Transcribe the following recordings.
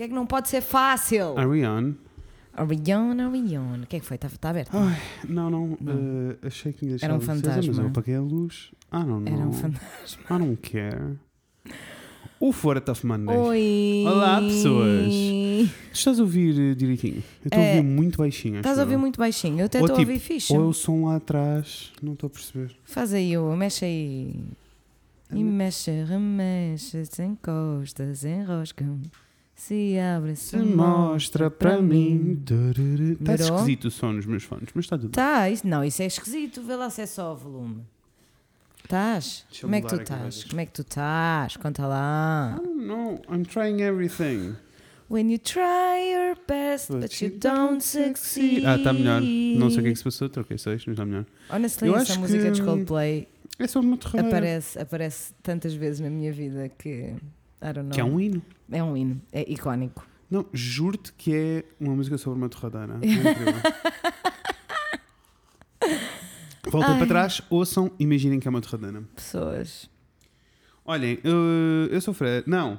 que é que não pode ser fácil? Are we on? Orion, Orion. O que é que foi? Está tá aberto? Ai, não, não. Não. eh, achei que tinha deixado Era um acesa, fantasma. Mas eu apaguei a luz. Ah, não, não. Era um fantasma. I don't care. O Fora Tough Monday. Oi! Olá, pessoas. Estás a ouvir eh, direitinho? Eu estou a É, ouvir muito baixinho. Estás a ouvir eu. muito baixinho. Eu até Ou estou a tipo, ouvir fixe. Ou é o som lá atrás. Não estou a perceber. Faz aí, o mexe aí. E mexe, remexe, se encosta, se enrosca. Se abre, se Se mostra para mim. Está esquisito o som nos meus fones, mas está tudo bem. Tá, isso, não, isso é esquisito. Vê lá se é só o volume. Estás? Eu Como é que tu estás? Como é que tu estás? Conta lá. I don't know. I'm trying everything. When you try your best, but, you don't succeed. Ah, está melhor. Não sei o que é que se passou. Troquei seis, mas está melhor. Honestly, Eu essa música que- de Coldplay É só uma terreira. aparece, aparece tantas vezes na minha vida que. I don't know. Que é um hino. É um hino. É icónico. Não, juro-te que é uma música sobre uma torradeira. É incrível. Voltem para trás, ouçam, imaginem que é uma torradeira. Pessoas. Olhem, eu, eu sou Fred. Não,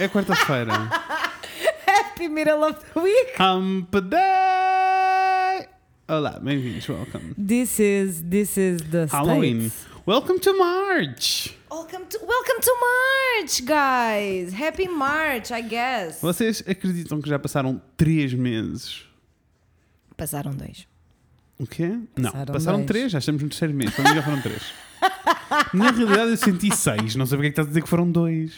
é quarta-feira. Happy Middle of the Week! Hump Day! Olá, bem-vindos, welcome. This is, this is the Halloween. States. Welcome to March! Welcome to, welcome to March, guys! Happy March, I guess. Vocês acreditam que já passaram três meses? Passaram dois. O quê? Não, Passaram passaram dois. três, já estamos no terceiro mês. Para mim já foram três. Na realidade eu senti seis, não sei porque é que estás a dizer que foram dois.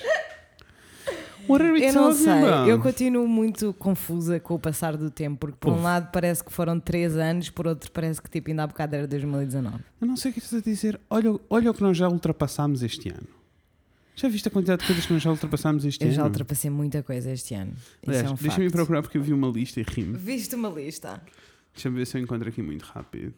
What are we Eu não talking sei, about? eu continuo muito confusa com o passar do tempo, porque por um Ouve. lado parece que foram três anos, por outro parece que tipo ainda há bocado era 2019. Eu não sei o que estás a dizer. Olha, olha o que nós já ultrapassámos este ano. Já viste a quantidade de coisas que nós já ultrapassámos este Eu ano? já ultrapassei muita coisa este ano. Isso é um deixa-me procurar porque eu vi uma lista e rimo. Viste uma lista? Deixa-me ver se eu encontro aqui muito rápido.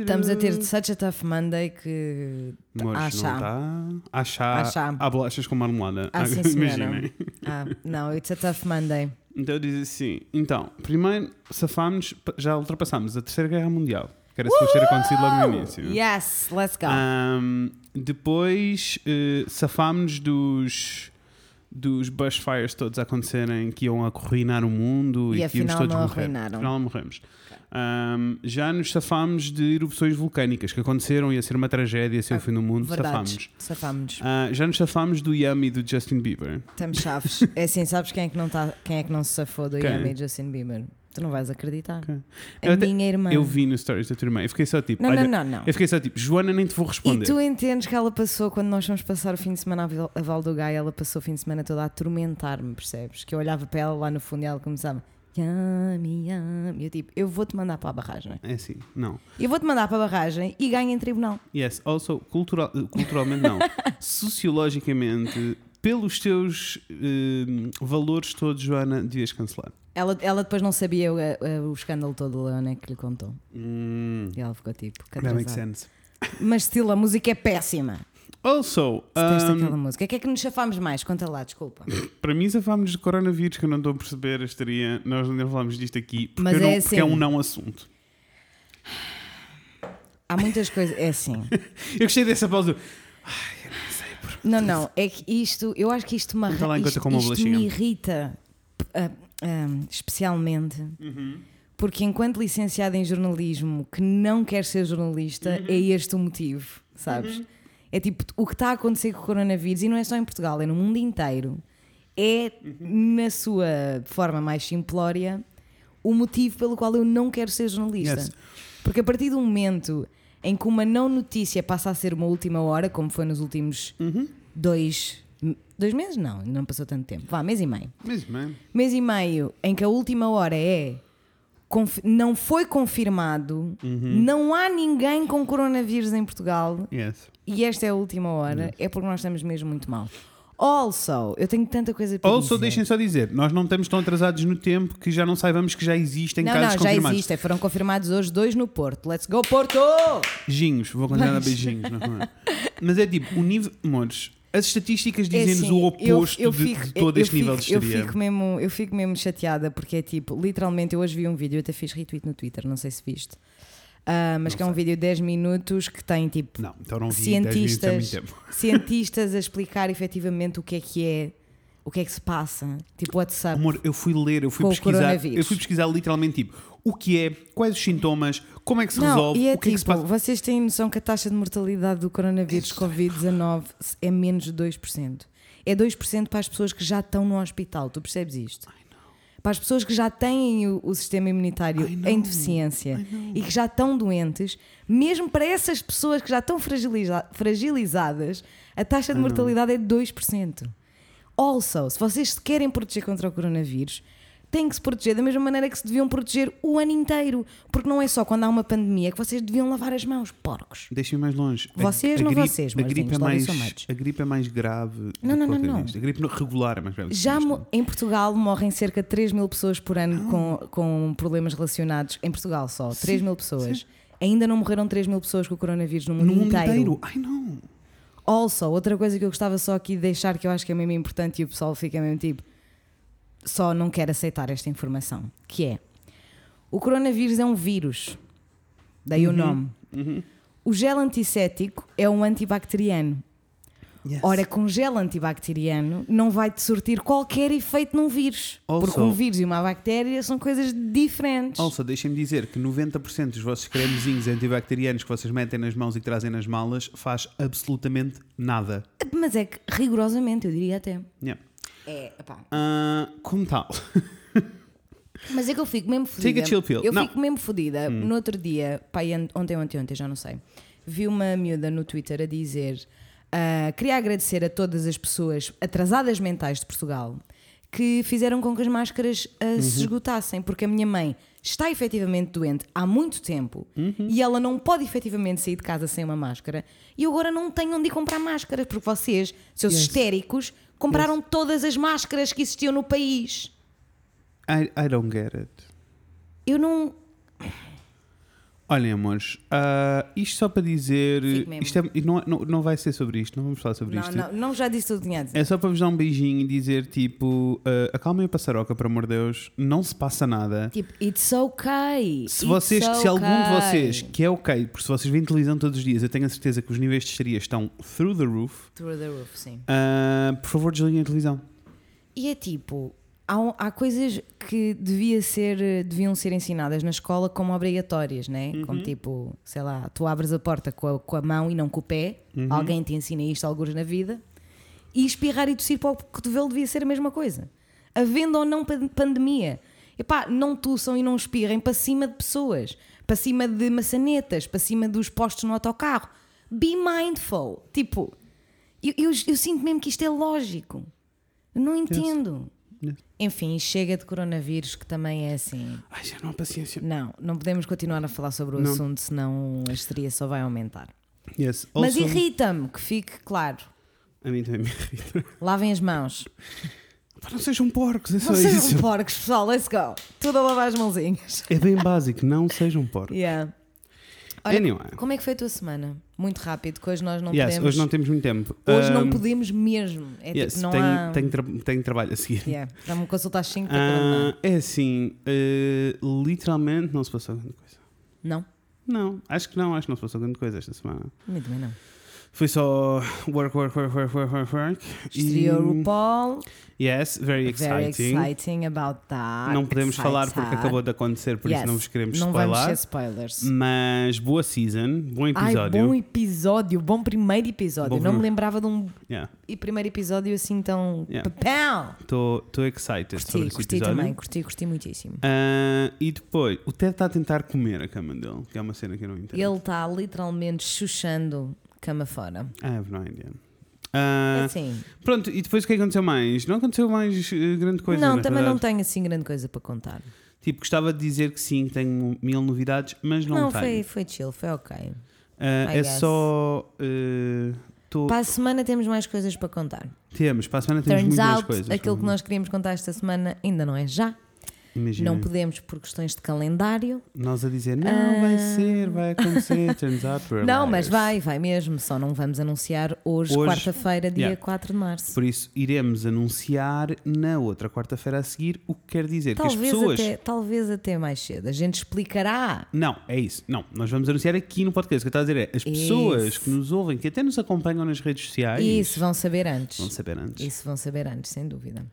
Estamos a ter such a tough Monday que. Amores, Ah, não está. Há chá. Há chá. Há bolachas com marmelada. Ah, sim. Imaginem. Ah, não, it's a tough Monday. Então diz assim: então, primeiro safámos, já ultrapassámos a Terceira Guerra Mundial, que era suposto ter acontecido logo no início. Yes, let's go. Ahm, depois eh, safámos dos, dos bushfires todos a acontecerem que iam arruinar o mundo E e, que íamos todos não morrer. arruinaram. Afinal morremos. Ahm, já nos safámos de erupções vulcânicas que aconteceram, ia ser uma tragédia, ia ser o fim do mundo, safámos. Verdade. Safámos. Ah, já nos safámos do Yummy do Justin Bieber. Estamos chaves. É assim, sabes quem é que não, tá, quem é que não se safou do Quem? Yami e Justin Bieber? Tu não vais acreditar. Quem? A Eu minha irmã. Eu vi no stories da tua irmã. Eu fiquei só tipo, Não, olha, não, não, não. eu fiquei só tipo, Joana, nem te vou E responder. tu entendes que ela passou, quando nós fomos passar o fim de semana a Val- do Gaia, ela passou o fim de semana toda a atormentar-me, percebes? Que eu olhava para ela lá no fundo e ela começava. Yami, yami. E eu tipo, eu vou-te mandar para a barragem. É assim, não. Eu vou-te mandar para a barragem e ganho em tribunal. Yes, also, cultural, culturalmente não. Sociologicamente, pelos teus eh, valores todos, Joana, devias cancelar. Ela, ela depois não sabia o, o- o escândalo todo do Leone que lhe contou. Hum, E ela ficou tipo, que that makes sense. Mas estilo, a música é péssima. Also, Teste um, aquela música. O que é que nos chafámos mais? Conta lá, desculpa. para mim, safámos de coronavírus, que eu não estou a perceber a estaria. Nós ainda falámos disto aqui, porque, Mas eu não- é porque é assim. um não assunto. Há muitas coisas. É assim. Eu gostei dessa pausa. Ai, eu não sei por. Não, não. É que isto. Eu acho que isto me, Conta lá enquanto isto, como uma isto bolachinha. me irrita. ah, especialmente. Uhum. Porque enquanto licenciada em jornalismo que não quer ser jornalista, Uhum. é este o motivo, sabes? É tipo, o que está a acontecer com o coronavírus, e não é só em Portugal, é no mundo inteiro, é, Uhum. na sua forma mais simplória, o motivo pelo qual eu não quero ser jornalista. Yes. Porque a partir do momento em que uma não notícia passa a ser uma última hora, como foi nos últimos Uhum. dois, dois meses, não, não passou tanto tempo, vá, mês e meio Mesmo, man. mês e meio em que a última hora é não foi confirmado, Uhum. não há ninguém com coronavírus em Portugal Yes. e esta é a última hora, é porque nós estamos mesmo muito mal. Also, eu tenho tanta coisa para Also, dizer. deixem só dizer, nós não estamos tão atrasados no tempo que já não saibamos que já existem não, casos não, já confirmados. existem. Foram confirmados hoje dois no Porto. Let's go, Porto! Beijinhos, vou continuar a beijinhos. Não é? Mas é tipo, o nível. Amores, as estatísticas dizem-nos É assim, o oposto eu- eu de- fico- de, todo eu este nível de fico- eu histeria. fico, mesmo, eu fico mesmo chateada porque é tipo, literalmente, eu hoje vi um vídeo, eu até fiz retweet no Twitter, não sei se viste. Ah, mas Não que é um sei. vídeo de 10 minutos que tem tipo Não, então não vi 10 muito cientistas, tempo. cientistas a explicar efetivamente o que é que é o que é que se passa, tipo WhatsApp. Amor, eu fui ler, eu fui pesquisar, eu fui pesquisar literalmente tipo o que é, quais os sintomas, como é que se Não, resolve, e é o que é que se tipo, passa. vocês têm noção que a taxa de mortalidade do coronavírus Covid-19 é menos de 2%. É 2% para as pessoas que já estão no hospital, tu percebes isto? Para as pessoas que já têm o, o sistema imunitário em deficiência e que já estão doentes, mesmo para essas pessoas que já estão fragiliza- fragilizadas, a taxa de mortalidade é 2%. Also, se vocês se querem proteger contra o coronavírus, têm que se proteger da mesma maneira que se deviam proteger o ano inteiro. Porque não é só quando há uma pandemia que vocês deviam lavar as mãos, porcos. Deixem-me mais longe. A- Vocês, a não gripe, vocês, a meus gripe, é mais, a gripe é mais grave. Não, não, não, não. A gripe regular é mais grave. Já em Portugal morrem cerca de 3 mil pessoas por ano com, com problemas relacionados. Em Portugal só, 3 mil pessoas. Ainda não morreram 3 mil pessoas com o coronavírus no mundo, no inteiro. inteiro. Ai não. Also, outra coisa que eu gostava só aqui de deixar, que eu acho que é mesmo importante e o pessoal fica mesmo tipo, só não quer aceitar esta informação, que é, o coronavírus é um vírus, daí o nome. O gel antisséptico é um antibacteriano. Yes. Ora, com gel antibacteriano não vai te surtir qualquer efeito num vírus. Also- porque um vírus e uma bactéria são coisas diferentes. Also, deixem-me dizer que 90% dos vossos cremezinhos antibacterianos que vocês metem nas mãos e que trazem nas malas faz absolutamente nada. Mas é que rigorosamente, eu diria até. Yeah. É, epá, Ah, como tal? Mas é que eu fico mesmo fodida. Take a chill pill. Eu Não. Hum. fico mesmo fodida. No outro dia, pai, ontem, ontem, ontem, já não sei, vi uma miúda no Twitter a dizer: ah, queria agradecer a todas as pessoas atrasadas mentais de Portugal que fizeram com que as máscaras ah, Uhum. se esgotassem, porque a minha mãe está efetivamente doente há muito tempo Uhum. e ela não pode efetivamente sair de casa sem uma máscara e eu agora não tenho onde ir comprar máscaras, porque vocês, seus Yes. histéricos, compraram todas as máscaras que existiam no país. I, I don't get it. Eu não. Olhem, amores, ah, isto só para dizer. Isto é- não, não, não vai ser sobre isto, não vamos falar sobre Não, isto. não, não já disse tudo o que tinha a dizer. É só para vos dar um beijinho e dizer tipo: ah, acalmem a passaroca, por amor de Deus, não se passa nada. Tipo, it's okay. Se, it's vocês, se algum de okay. vocês, que é ok, porque se vocês veem televisão todos os dias, eu tenho a certeza que os níveis de histeria estão through the roof, Through the roof, sim. ah, por favor desliguem a televisão. E é tipo, há, há coisas que devia ser, eh, deviam ser ensinadas na escola como obrigatórias, né? Uhum. Como tipo, sei lá, tu abres a porta com a, com a mão e não com o pé, Uhum. alguém te ensina isto alguns na vida, e espirrar e tossir para o cotovelo devia ser a mesma coisa. Havendo ou não pan- pandemia. Epá, não tossam e não espirrem para cima de pessoas, para cima de maçanetas, para cima dos postos no autocarro. Be mindful. Tipo, eu, eu, eu sinto mesmo que isto é lógico. Eu não entendo. Yes. Enfim, chega de coronavírus, que também é assim. Ai, já não há paciência. Não, não podemos continuar a falar sobre o Não. assunto, senão a histeria só vai aumentar. Yes. Mas Also- irrita-me, que fique claro. A mim também me irrita. Lavem as mãos. Pá, Não sejam porcos, é só Não sejam isso. porcos, pessoal, let's go. Tudo a lavar as mãozinhas. É bem básico, não sejam porcos. Yeah. Olha, Anyway. como é que foi a tua semana? Muito rápido, que hoje nós não Yes, podemos. hoje não temos muito tempo. Hoje não Um, podemos mesmo. É yes, tipo, não tenho, há. tenho, tra- tenho trabalho a seguir. Yeah. Dá-me consultar às 5 Ah, é assim, eh, literalmente não se passou grande coisa. Não? Não, acho que não, acho que não se passou grande coisa esta semana. Mim também não. Foi só work, work, work, work, work, work, work. Estreou o E- RuPaul. Yes, very Very exciting. exciting about that. Não podemos falar porque acabou de acontecer, por Yes. isso não vos queremos Não spoiler. vamos ser spoilers. Mas boa season, bom Ai, episódio. bom episódio, bom primeiro episódio. Bom não me primeiro- lembrava de um Yeah. e primeiro episódio assim tão. Yeah. Papel! Estou excited sobre Curti, esse curti episódio. também, curti, curti muitíssimo. Ah, e depois, o Ted está a tentar comer a cama dele, que é uma cena que eu não entendo. Ele está literalmente chuchando cama fora. I have no idea. Ah, assim, Pronto, e depois o que aconteceu mais? Não aconteceu mais eh, grande coisa. não, também não verdade. tenho assim grande coisa para contar. Tipo, gostava de dizer que sim, tenho mil novidades, mas não, Não, tenho. foi, foi chill, foi ok. Ah, I é guess. só. eh, tô- Para a semana temos mais coisas para contar. Temos, para a semana temos Turns muito mais out, coisas. aquilo que nós queríamos contar esta semana ainda não é já. Imagina. Não podemos por questões de calendário. Nós a dizer, não, vai Ah. ser, vai acontecer, turns out we're Não, mas liars. vai, vai mesmo. Só não vamos anunciar hoje, Hoje, quarta-feira, dia yeah. 4 de março. Por isso, iremos anunciar na outra quarta-feira a seguir, o que quer dizer que as Talvez pessoas. até, talvez até mais cedo. A gente explicará. Não, é isso. Não, nós vamos anunciar aqui no podcast. O que eu estava a dizer é as pessoas Isso. que nos ouvem, que até nos acompanham nas redes sociais, Isso vão saber antes. vão saber antes. Isso vão saber antes, sem dúvida.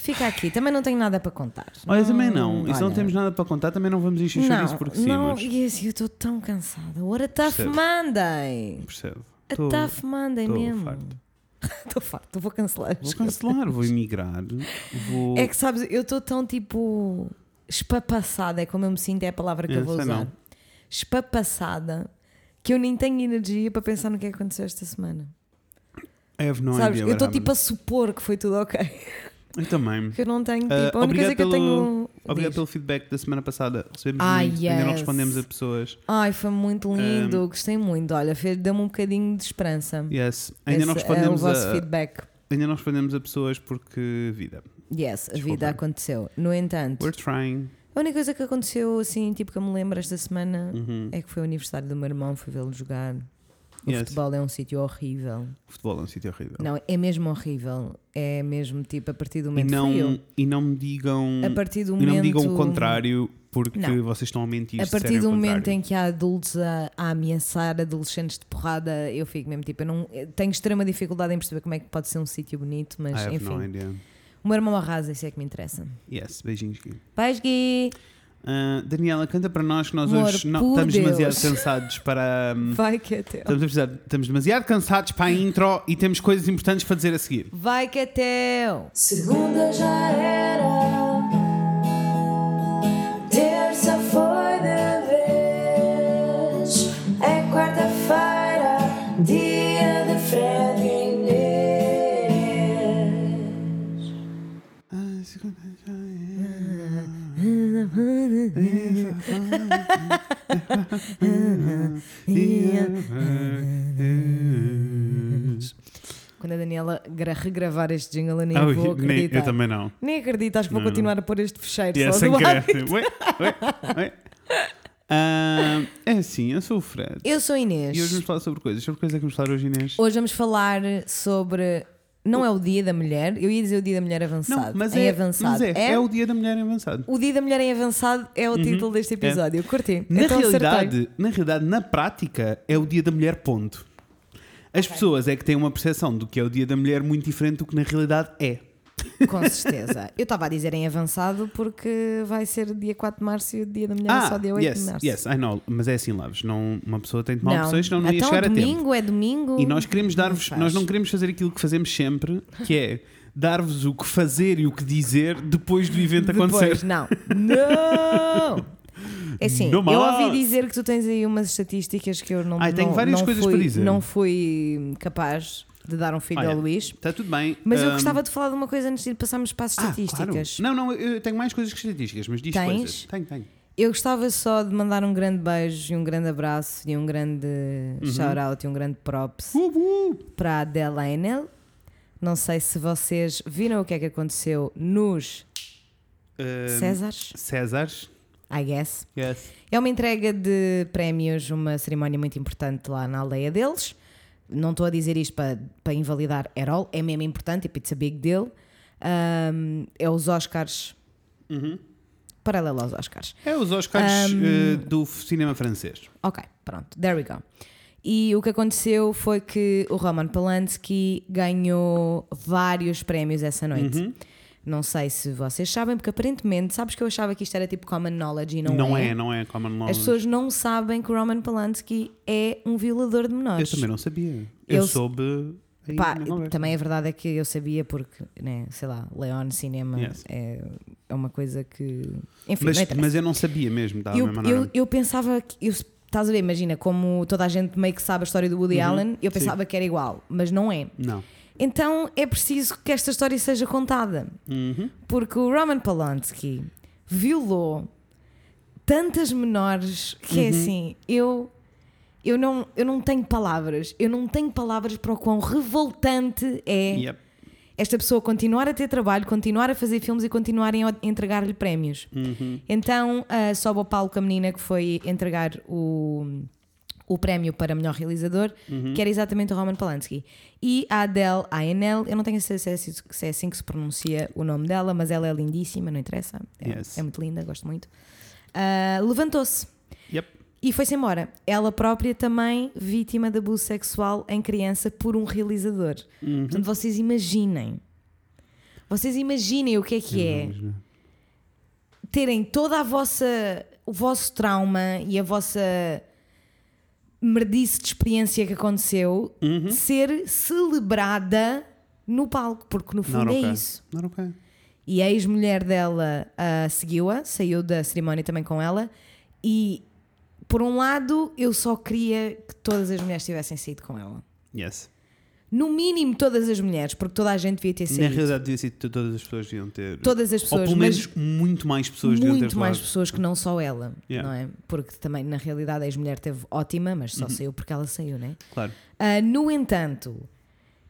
Fica aqui, também não tenho nada para contar. Olha, também não. E se não olha, temos nada para contar, também não vamos encher isso porque sim, não, e assim, eu estou tão cansada. What a tough Percebo. Monday! percebo. A Tô- tough Monday tô mesmo. farto. Estou farto, vou cancelar. Vou cancelar, vou emigrar, vou. É que sabes, eu estou tão tipo espapassada, é como eu me sinto, é a palavra que eu Eu vou sei usar. não. Espapassada, que eu nem tenho energia para pensar no que aconteceu esta semana. I have no sabes, idea eu what estou tipo a supor que foi tudo ok. Eu também. Porque eu não tenho tipo. Ah, a única coisa obrigado que eu pelo- tenho. Obrigado Diz. pelo feedback da semana passada. Recebemos Ah, muito. Ainda não yes. respondemos a pessoas. Ai, foi muito lindo, gostei muito. Olha, deu-me um bocadinho de esperança. Yes. Ainda não Esse é o respondemos vosso a, feedback. ainda não respondemos a pessoas porque vida. Yes, a Desculpa. vida aconteceu. No entanto, We're trying. a única coisa que aconteceu, assim, tipo que eu me lembro esta semana, Uhum. é que foi o aniversário do meu irmão, fui vê-lo jogar. O Yes. futebol é um sítio horrível. O futebol é um sítio horrível. Não, é mesmo horrível. É mesmo tipo a partir do e, momento não, frio. e não me digam. A partir do e momento. não me digam o contrário porque Não. vocês estão a mentir. A partir disserem do momento em que há adultos a, a ameaçar adolescentes de porrada, eu fico mesmo tipo, eu não eu tenho extrema dificuldade em perceber como é que pode ser um sítio bonito, mas I enfim. no idea. O meu irmão arrasa, isso é que me interessa. Yes, beijinhos. Gui. Vais, Gui! Ah, Daniela, canta para nós que nós Amor, hoje não, estamos Deus. demasiado cansados para. hum, Vai que é teu. Estamos, a precisar- estamos demasiado cansados para a intro e temos coisas importantes para dizer a seguir. Vai que é teu! Segunda já era, Quando a Daniela gra- regravar este jingle, eu nem Ah, vou nem- acreditar. eu também não. Nem acredito, acho que vou Não. continuar a pôr este fecheiro Yeah, só sem do. Ué, ué, ué. Ah, é assim, eu sou o Fred. Eu sou a Inês. E hoje vamos falar sobre coisas. Sobre coisas é que vamos falar hoje, Inês? Hoje vamos falar sobre. Não é o dia da mulher, eu ia dizer o dia da mulher avançado. Não, mas é, avançado. mas é, é o dia da mulher em avançado. O dia da mulher em avançado é o título deste episódio. Curti. Na Então acertei. realidade, na realidade, na prática, é o dia da mulher, ponto. As pessoas é que têm uma percepção do que é o dia da mulher muito diferente do que na realidade é. Com certeza. Eu estava a dizer em avançado porque vai ser dia 4 de março e o dia da mulher é só dia 8 yes, de março. yes, I know, mas é assim, Laves. Não, uma pessoa tem de tomar não. opções, senão não ia então, chegar a tempo. domingo é domingo. E nós queremos dar-vos, nós não queremos fazer aquilo que fazemos sempre, que é dar-vos o que fazer e o que dizer depois do evento Depois, acontecer. não. Não! É assim, eu ouvi dizer que tu tens aí umas estatísticas que eu não Ai, tenho várias não coisas fui, para dizer. Não fui capaz de dar um filho Olha, ao Luís. Está tudo bem. Mas eu Ahm, gostava de falar de uma coisa antes de passarmos para as ah, estatísticas. claro. Não, não, eu tenho mais coisas que estatísticas, mas diz Tens? coisas. Tenho, tenho. Eu gostava só de mandar um grande beijo e um grande abraço e um grande Uhum. shout-out e um grande props para a Adela Enel. Não sei se vocês viram o que é que aconteceu nos Ahm, Césares, Césares. I guess. Yes. É uma entrega de prémios, uma cerimónia muito importante lá na aldeia deles. Não estou a dizer isto para, para invalidar at all, é mesmo importante, tipo, it's a big deal. Um, é os Oscars, Uhum. paralelo aos Oscars. É os Oscars Ahm. eh, do cinema francês. Ok, pronto, there we go. E o que aconteceu foi que o Roman Polanski ganhou vários prémios essa noite. Uhum. Não sei se vocês sabem, porque aparentemente, sabes que eu achava que isto era tipo common knowledge e não, Não, é. não é common knowledge. As pessoas não sabem que o Roman Polanski é um violador de Eu menores. também não sabia. Eu, Eu- soube. Pá, também a verdade é que eu sabia porque, né, sei lá, Leon Cinema Yes. é, é uma coisa que. Enfim, mas, não mas eu não sabia mesmo, da eu, mesma maneira. eu, eu pensava que. Eu, estás a ver, imagina, como toda a gente meio que sabe a história do Woody Uhum, Allen, eu sim. pensava que era igual, mas não é. Não. Então é preciso que esta história seja contada. Uhum. Porque o Roman Polanski violou tantas menores que Uhum. é assim, eu. Eu não, eu não tenho palavras, eu não tenho palavras para o quão revoltante é Yep. esta pessoa continuar a ter trabalho, continuar a fazer filmes e continuarem a entregar-lhe prémios. Uhum. Então uh, sobe ao palco a menina que foi entregar o, o prémio para melhor realizador, Uhum. que era exatamente o Roman Polanski. E a Adele Aenel, eu não tenho certeza se é assim- se é assim que se pronuncia o nome dela, mas ela é lindíssima, não interessa. É, Yes. é muito linda, gosto muito. Uh, Levantou-se Yep. e foi-se embora. Ela própria também vítima de abuso sexual em criança por um realizador. Uhum. Portanto, vocês imaginem. Vocês imaginem o que é que é Vamos ver. terem toda a vossa o vosso trauma e a vossa merdice de experiência que aconteceu Uhum. ser celebrada no palco, porque no fundo Not é okay. isso. Not okay. E a ex-mulher dela ah, seguiu-a, saiu da cerimónia também com ela. E por um lado, eu só queria que todas as mulheres tivessem saído com ela. Yes. No mínimo, todas as mulheres, porque toda a gente devia ter Na saído. realidade, devia ser todas as pessoas deviam ter. Todas as Ou pessoas, pelo mas menos muito mais pessoas deviam ter muito mais falado. pessoas que não só ela, Yeah. não é? Porque também, na realidade, a ex-mulher teve ótima, mas Uhum. só saiu porque ela saiu, né? Claro. Ah, no entanto,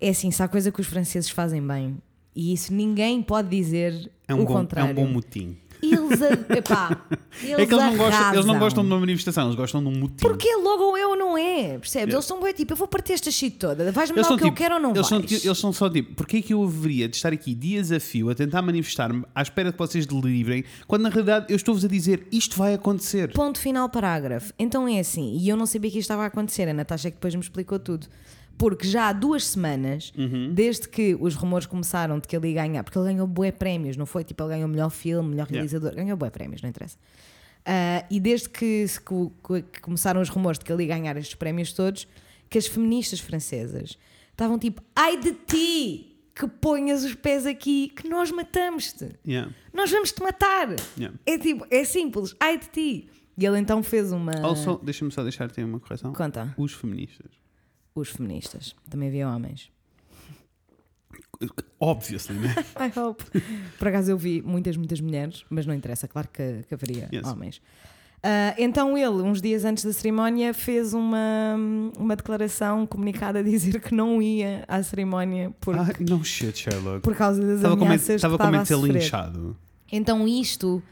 é assim, se há coisa que os franceses fazem bem, e isso ninguém pode dizer É um, o bom, é contrário. um bom motim. Eles, a- epá, eles, é que eles não, gostam, eles não gostam de uma manifestação, eles gostam de um motim. Porque logo eu não é, percebes? Yeah. Eles são bem tipo, eu vou partir esta shit toda, vais-me dar o são, que eu tipo, quero ou não eles, são, vais? eles são só tipo, porquê é que eu haveria de estar aqui dias a fio a tentar manifestar-me à espera que vocês delivrem, quando na realidade eu estou-vos a dizer isto vai acontecer. Ponto final, parágrafo. Então é assim, e eu não sabia que isto estava a acontecer, a Natasha é que depois me explicou tudo. Porque já há duas semanas, Uhum. desde que os rumores começaram de que ele ia ganhar, porque ele ganhou bué prémios, não foi? Tipo, ele ganhou melhor filme, melhor Yeah. realizador, ganhou bué prémios, não interessa. Ah, e desde que, que- que começaram os rumores de que ele ia ganhar estes prémios todos, que as feministas francesas estavam tipo, ai de ti, que ponhas os pés aqui, que nós matamos-te Yeah. nós vamos te matar. Yeah. É tipo, é simples, ai de ti. E ele então fez uma. Also, deixa-me só deixar-te uma correção. Conta, Os feministas. Os feministas. Também havia homens. Obviously, né? I hope. Por acaso eu vi muitas, muitas mulheres, mas não interessa, claro que, que haveria Yes. homens. Ah, então ele, uns dias antes da cerimónia, fez uma, uma declaração comunicada a dizer que não ia à cerimónia por, Ah, no shit, Sherlock. por causa das Estava com medo, ameaças que estava com estava medo a de ser linchado. Então isto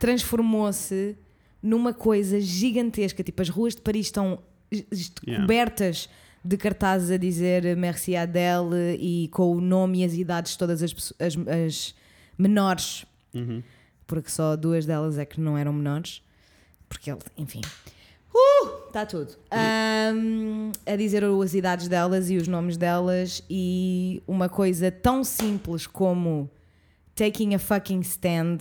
transformou-se numa coisa gigantesca. Tipo, as ruas de Paris estão es- Yeah. cobertas de cartazes a dizer Merci Adele e com o nome e as idades de todas as, as, as menores, Uhum. porque só duas delas é que não eram menores. Porque ele, enfim. Está tudo. Ahm, a dizer as idades delas e os nomes delas e uma coisa tão simples como taking a fucking stand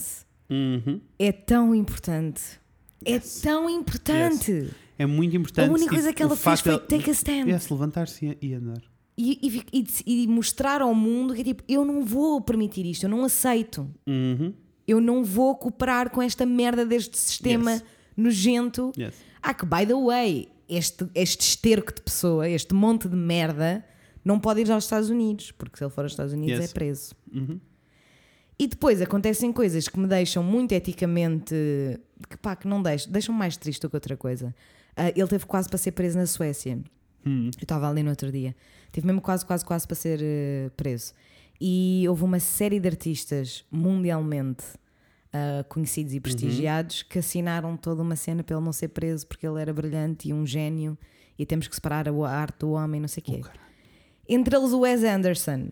Uhum. é tão importante. É tão importante. É muito importante. A única coisa que ela fez foi take a stand. Yes, levantar-se e, andar. E, e e e mostrar ao mundo que é tipo, eu não vou permitir isto, eu não aceito. Uhum. Eu não vou cooperar com esta merda deste sistema Yes. nojento. Yes. Ah, que by the way, este, este esterco de pessoa, este monte de merda, não pode ir aos Estados Unidos, porque se ele for aos Estados Unidos Yes. é preso. Uhum. E depois acontecem coisas que me deixam muito eticamente. que pá, que não deixam, deixam mais triste do que outra coisa. Ah, ele teve quase para ser preso na Suécia. Hum. Eu estava ali no outro dia. Teve mesmo quase, quase, quase para ser eh, preso. E houve uma série de artistas mundialmente ah, conhecidos e prestigiados que assinaram toda uma cena para ele não ser preso porque ele era brilhante e um gênio e temos que separar a arte do homem, não sei o quê. Entre eles o Wes Anderson,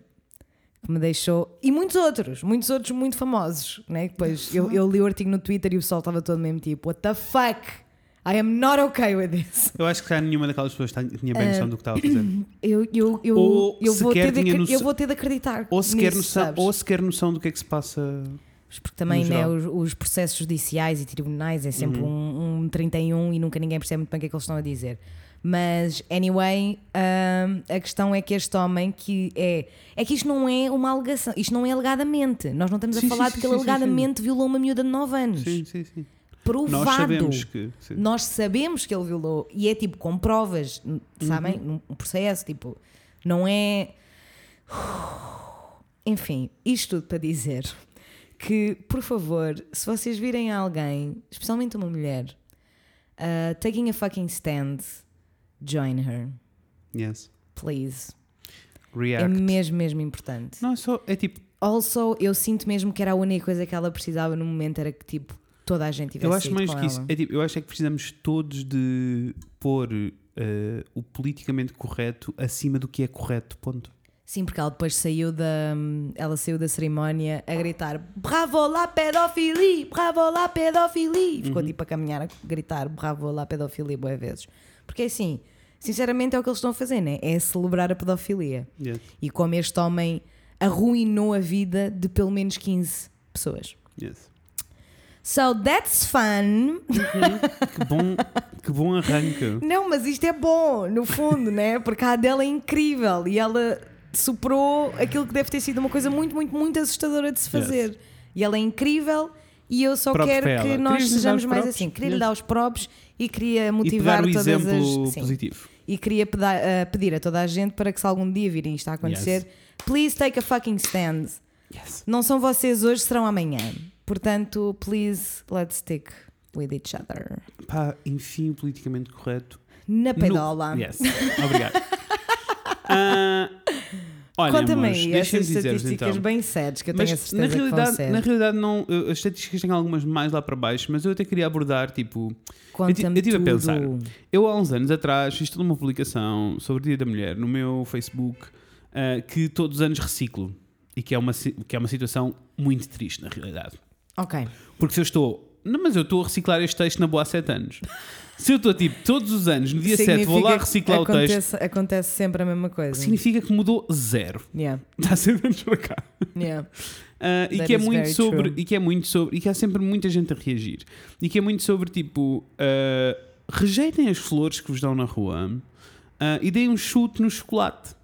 que me deixou. E muitos outros, muitos outros muito famosos. Né? Depois eu, eu li o artigo no Twitter e o pessoal estava todo mesmo tipo: What the fuck? I am not okay with this. Eu acho que já nenhuma daquelas pessoas tinha bem noção do que estava a fazer. Eu, eu, eu, Ou eu, vou ter de, noção- eu vou ter de acreditar. Ou sequer, nisso, noção, sabes? ou sequer noção do que é que se passa. Porque também né, os, os processos judiciais e tribunais é sempre Uhum. um, um 31 e nunca ninguém percebe muito bem o que é que eles estão a dizer. Mas, anyway, hum, a questão é que este homem que é. É que isto não é uma alegação, isto não é alegadamente. Nós não estamos Sim, a falar sim, de que ele sim, alegadamente violou uma miúda de 9 anos. Sim, sim, sim. Provado. Nós sabemos que. sim. Nós sabemos que ele violou e é tipo com provas, sabem? Uhum. Num processo, tipo, não é. Enfim, isto tudo para dizer que, por favor, se vocês virem alguém, especialmente uma mulher, uh, taking a fucking stand, join her, Yes. please. É React. mesmo, mesmo importante. Não, é só. É tipo. Also, eu sinto mesmo que era a única coisa que ela precisava no momento era que tipo toda a gente tivesse Eu acho mais que isso. ela. É tipo, eu acho é que precisamos todos de pôr eh, o politicamente correto acima do que é correto. Ponto. Sim, porque ela depois saiu da ela saiu da cerimónia a gritar Bravo lá pedofilia, bravo lá pedofilia. Ficou Uhum. tipo a caminhar a gritar Bravo lá pedofilia boas vezes. Porque assim, sinceramente é o que eles estão a fazer, né? É celebrar a pedofilia. Yes. E como este homem arruinou a vida de pelo menos 15 pessoas. Yes. So that's fun. Que bom, que bom arranque. Não, mas isto é bom, no fundo, né? Porque a Adele é incrível e ela superou aquilo que deve ter sido uma coisa muito, muito, muito assustadora de se fazer. E ela é incrível e eu só Props quero que nós Querias sejamos os mais assim. Queria lhe Yes. dar os props e queria E motivar o todas exemplo as. sim. positivo. E queria eh, pedir a toda a gente para que se algum dia virem isto a acontecer, please take a fucking stand. Yes. Não são vocês hoje, serão amanhã. Portanto, please let's stick with each other. Pá, enfim, politicamente correto. Na No- pedola. Yes. Obrigado. Ah, olha, Conta-me aí essas estatísticas então. bem sérias que eu tenho a Mas certeza na que realidade, ser. na realidade não, eu- as estatísticas têm algumas mais lá para baixo, mas eu até queria abordar, tipo, eu tive a pensar. eu há uns anos atrás fiz toda uma publicação sobre o Dia da Mulher no meu Facebook ah, que todos os anos reciclo e que é, uma, que é uma situação muito triste na realidade. Ok. Porque se eu estou. Não, mas eu estou a reciclar este texto na boa há 7 anos. Se eu estou tipo todos os anos, no dia 7, vou lá Significa reciclar o texto, acontece, sempre a mesma coisa. significa que mudou zero. Yeah, Está ser anos para cá. yeah. Ah, e That que é muito sobre true. e que é muito sobre e que há sempre muita gente a reagir e que é muito sobre tipo ah, rejeitem as flores que vos dão na rua ah, e deem um chute no chocolate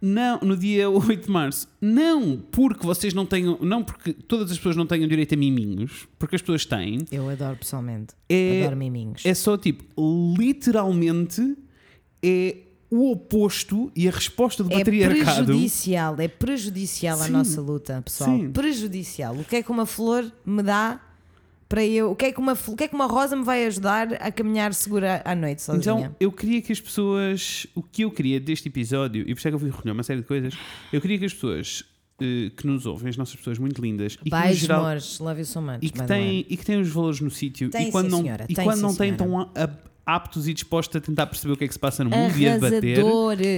não no dia 8 de março não porque vocês não tenham não porque todas as pessoas não tenham direito a miminhos porque as pessoas têm Eu adoro pessoalmente. é Adoro miminhos. é só tipo literalmente é o oposto e a resposta do É patriarcado prejudicial, é prejudicial à Sim. nossa luta, pessoal. Sim. Prejudicial. O que é que uma flor me dá para eu. O que é que uma, o que é que uma rosa me vai ajudar a caminhar segura à noite sozinha? Então, eu queria que as pessoas. O que eu queria deste episódio, e por isso é que eu fui reunir uma série de coisas, eu queria que as pessoas eh, que nos ouvem, as nossas pessoas muito lindas, e que, geral, amores. Love you so much. e que, têm, e que têm os valores no sítio, e quando sim, não, senhora. e quando sim, não têm tão a- aptos e dispostos a tentar perceber o que é que se passa no mundo e a debater.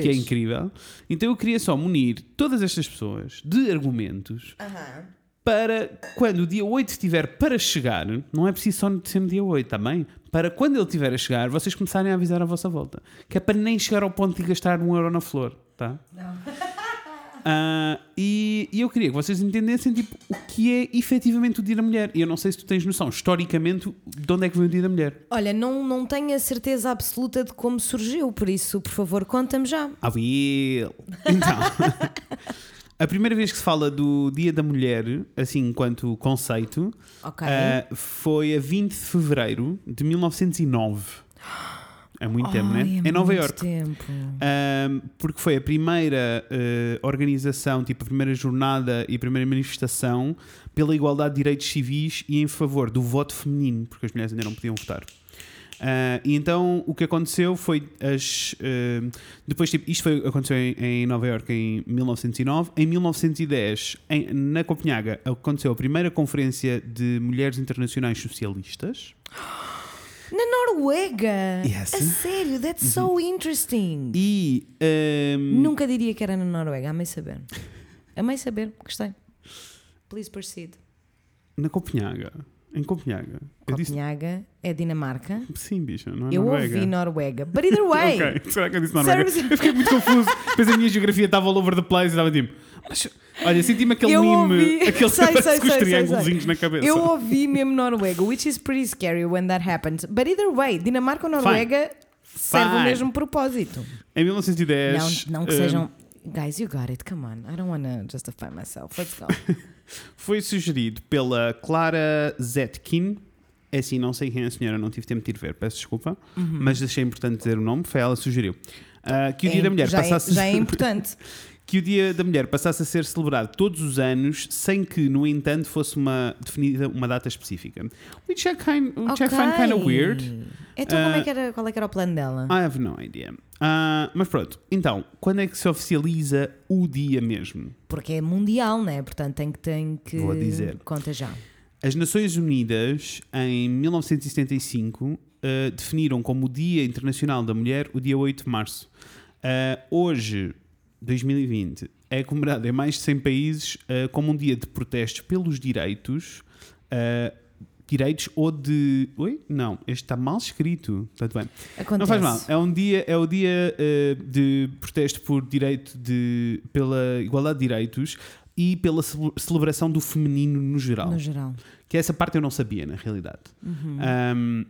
Que é incrível. Então eu queria só munir todas estas pessoas de argumentos Aham. Para quando o dia 8 estiver para chegar, não é preciso só ser no dia 8 também, para quando ele estiver a chegar, vocês começarem a avisar à vossa volta. Que é para nem chegar ao ponto de gastar um euro na flor, tá? Ah, e, e eu queria que vocês entendessem tipo, o que é efetivamente o Dia da Mulher. E eu não sei se tu tens noção, historicamente, de onde é que vem o Dia da Mulher. Olha, não, não tenho a certeza absoluta de como surgiu, por isso, por favor, conta-me já. Ah! Então, a primeira vez que se fala do Dia da Mulher, assim, enquanto conceito, Ok. ah, foi a 20 de fevereiro de 1909. É muito tempo, né? É Em Nova muito York. tempo. Um, porque foi a primeira eh, organização, tipo a primeira jornada e a primeira manifestação pela igualdade de direitos civis e em favor do voto feminino, porque as mulheres ainda não podiam votar. Ah, e então o que aconteceu foi as. eh, depois, tipo, isto foi, aconteceu em, em Nova Iorque em 1909. Em 1910, em- na Copenhaga, aconteceu a primeira conferência de mulheres internacionais socialistas. Na Noruega? Yes. A sério, that's so interesting. E. ehm, Nunca diria que era na Noruega, amei saber. Amei saber, gostei. Please proceed. na Copenhaga. Em Copenhaga. Eu disse. Copenhaga é Dinamarca. Sim, bicho, não é Eu Noruega. ouvi Noruega. But either way. Ok, será que eu disse Noruega? Eu fiquei muito confuso. Depois a minha geografia estava all over the place e estava tipo. Mas, olha, senti-me aquele Eu meme, ouvi- aquele Sei, sei, parece com os sei, sei, sei. na cabeça. Eu ouvi mesmo Noruega, which is pretty scary when that happens. But either way, Dinamarca ou Noruega serve o Fine. mesmo propósito. Em 1910. Não, não que eh, sejam. Guys, you got it, come on. I don't wanna justify myself. Let's go. Foi sugerido pela Clara Zetkin. É assim, não sei quem é a senhora, não tive tempo de ir ver, peço desculpa. Mas achei importante dizer o nome, foi ela que sugeriu. Ah, que o Dia Uhum. É- da Mulher já, passasse. é, já é importante. Que o Dia da Mulher passasse a ser celebrado todos os anos, sem que, no entanto, fosse uma definida uma data específica. Which I, kind, which I find kind of weird. Então, como é Ah, que era, qual é que era o plano dela? I have no idea. Ah, mas pronto, então, quando é que se oficializa o dia mesmo? Porque é mundial, né? Portanto, tem que, tem que. Vou dizer. Conta já. As Nações Unidas, em 1975, eh, definiram como o Dia Internacional da Mulher o dia 8 de março. Eh, hoje, 2020, é comemorado em mais de 100 países eh, como um dia de protestos pelos direitos. eh, direitos ou de. Oi? Não, este está mal escrito. Tanto bem. Acontece. Não faz mal. É um dia, é o dia eh, de protesto por direito de, pela igualdade de direitos e pela cele- celebração do feminino no geral. No geral. Que essa parte eu não sabia, na realidade. Um,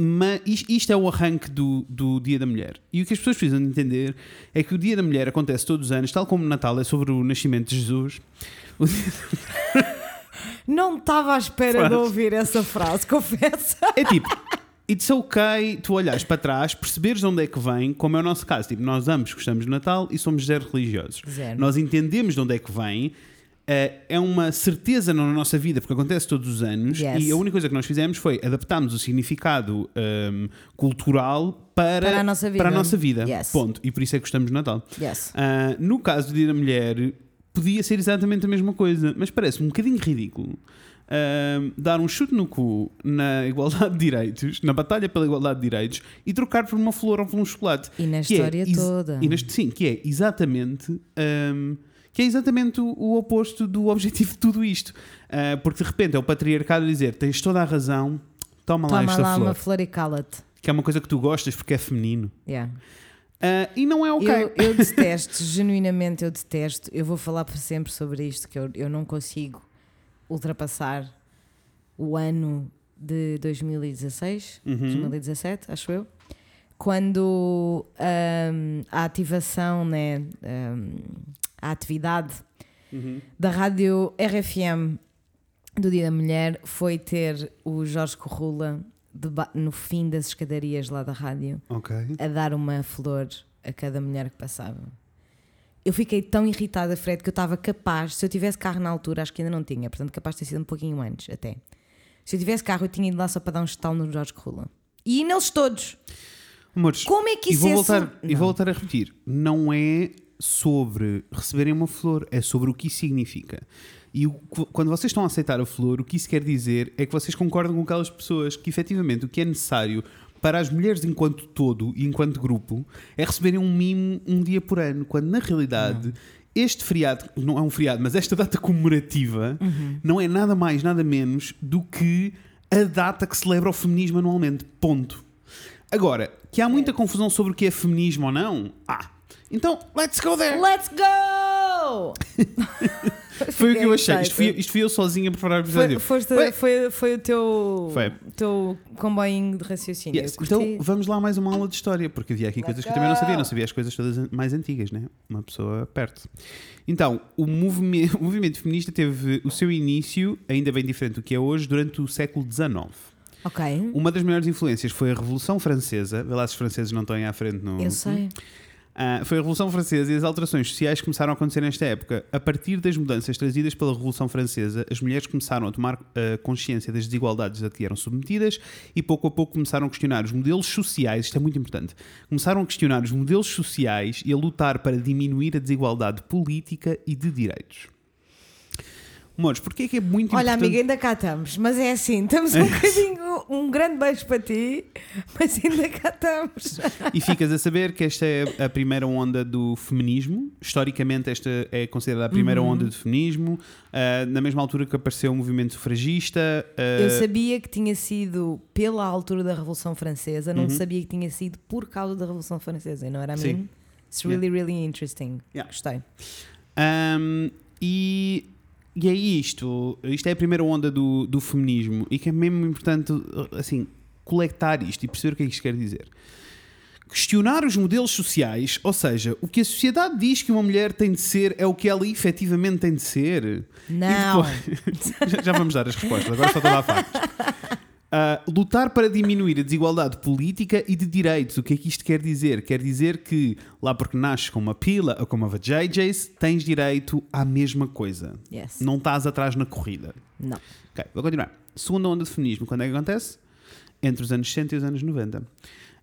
mas is- isto é o arranque do, do Dia da Mulher. E o que as pessoas precisam de entender é que o Dia da Mulher acontece todos os anos, tal como o Natal é sobre o nascimento de Jesus. Não estava à espera de ouvir essa frase, confesso. É tipo, it's ok tu olhares para trás, perceberes de onde é que vem, como é o nosso caso. Tipo, nós ambos gostamos de Natal e somos zero religiosos. Zero. Nós entendemos de onde é que vem. Eh, é uma certeza na nossa vida, porque acontece todos os anos, Yes. e a única coisa que nós fizemos foi adaptarmos o significado ehm, cultural para, Para a nossa vida. para a nossa vida. Yes. Ponto. E por isso é que gostamos de Natal. Yes. Ah, no caso do Dia da Mulher, podia ser exatamente a mesma coisa, mas parece um bocadinho ridículo ah, dar um chute no cu na igualdade de direitos, na batalha pela igualdade de direitos e trocar por uma flor ou por um chocolate. E na é história ex- toda. E neste, sim, que é exatamente. ahm, que é exatamente o, o oposto do objetivo de tudo isto. Ah, porque de repente é o patriarcado dizer: tens toda a razão, toma, lá Toma esta lá flor. uma flor e cala-te. Que é uma coisa que tu gostas porque é feminino. Yeah. Ah, e não é ok. Eu, eu detesto, genuinamente eu detesto. Eu vou falar para sempre sobre isto, que eu, eu não consigo ultrapassar o ano de 2016, Uhum. 2017, acho eu, quando hum, a ativação, né, a atividade Uhum. da rádio RFM do Dia da Mulher foi ter o Jorge Corrula no fim das escadarias lá da rádio Ok. a dar uma flor a cada mulher que passava. Eu fiquei tão irritada, Fred, que eu estava capaz, se eu tivesse carro na altura, acho que ainda não tinha, portanto capaz de ter sido um pouquinho antes até. Se eu tivesse carro, eu tinha ido lá só para dar um estalo no Jorge Corrula. E neles todos. Amores, Como é que e isso vou é voltar, sobre- E vou voltar a repetir: não é sobre receberem uma flor, é sobre o que isso significa. E o- quando vocês estão a aceitar a flor, o que isso quer dizer é que vocês concordam com aquelas pessoas que efetivamente o que é necessário para as mulheres enquanto todo e enquanto grupo é receberem um mimo um dia por ano, quando na realidade. Este feriado, não é um feriado, mas esta data comemorativa Uhum. não é nada mais, nada menos do que a data que celebra o feminismo anualmente. Ponto. Agora, que há muita confusão sobre o que é feminismo ou não, ah, então let's go there! Let's go! Foi o que eu achei. Isto fui, isto fui eu sozinho a preparar o Foi, episódio. foste- Ué, foi, foi o teu, Foi. teu comboinho de raciocínio. yes. Então vamos lá mais uma aula de história, porque havia aqui Let's coisas que eu também não sabia, go! não sabia as coisas todas mais antigas, né? Uma pessoa perto. Então, o movimento, o movimento feminista teve o seu início, ainda bem diferente do que é hoje, durante o século XIX. Ok, Uma das maiores influências foi a Revolução Francesa. Vê lá se os franceses não estão aí à frente no. eu sei. Ah, foi a Revolução Francesa e as alterações sociais começaram a acontecer nesta época. A partir das mudanças trazidas pela Revolução Francesa, as mulheres começaram a tomar ah, consciência das desigualdades a que eram submetidas e pouco a pouco começaram a questionar os modelos sociais. Isto é muito importante. Começaram a questionar os modelos sociais e a lutar para diminuir a desigualdade política e de direitos. Amores, porquê é que é muito Olha, importante... amiga, ainda cá estamos, mas é assim, estamos um bocadinho, um grande beijo para ti, mas ainda cá estamos. E ficas a saber que esta é a primeira onda do feminismo. Historicamente, esta é considerada a primeira Uhum. onda do feminismo. Ah, na mesma altura que apareceu o movimento sufragista. ah, Eu sabia que tinha sido pela altura da Revolução Francesa, não Uhum. sabia que tinha sido por causa da Revolução Francesa, e não era a Sim. mim? It's really, really interesting. Yeah. Gostei. Ahm, e, e é isto. Isto é a primeira onda do, do feminismo. E que é mesmo importante, assim, coletar isto e perceber o que é que isto quer dizer. Questionar os modelos sociais, ou seja, o que a sociedade diz que uma mulher tem de ser é o que ela efetivamente tem de ser. Não. Depois- já, já vamos dar as respostas, agora só estou a dar factos. Ah, lutar para diminuir a desigualdade política e de direitos. O que é que isto quer dizer? Quer dizer que, lá porque nasces com uma pila ou com uma vajayjays, tens direito à mesma coisa. Yes. Não estás atrás na corrida. Não. Ok, vou continuar. Segunda onda de feminismo, quando é que acontece? Entre os anos 60 e os anos 90.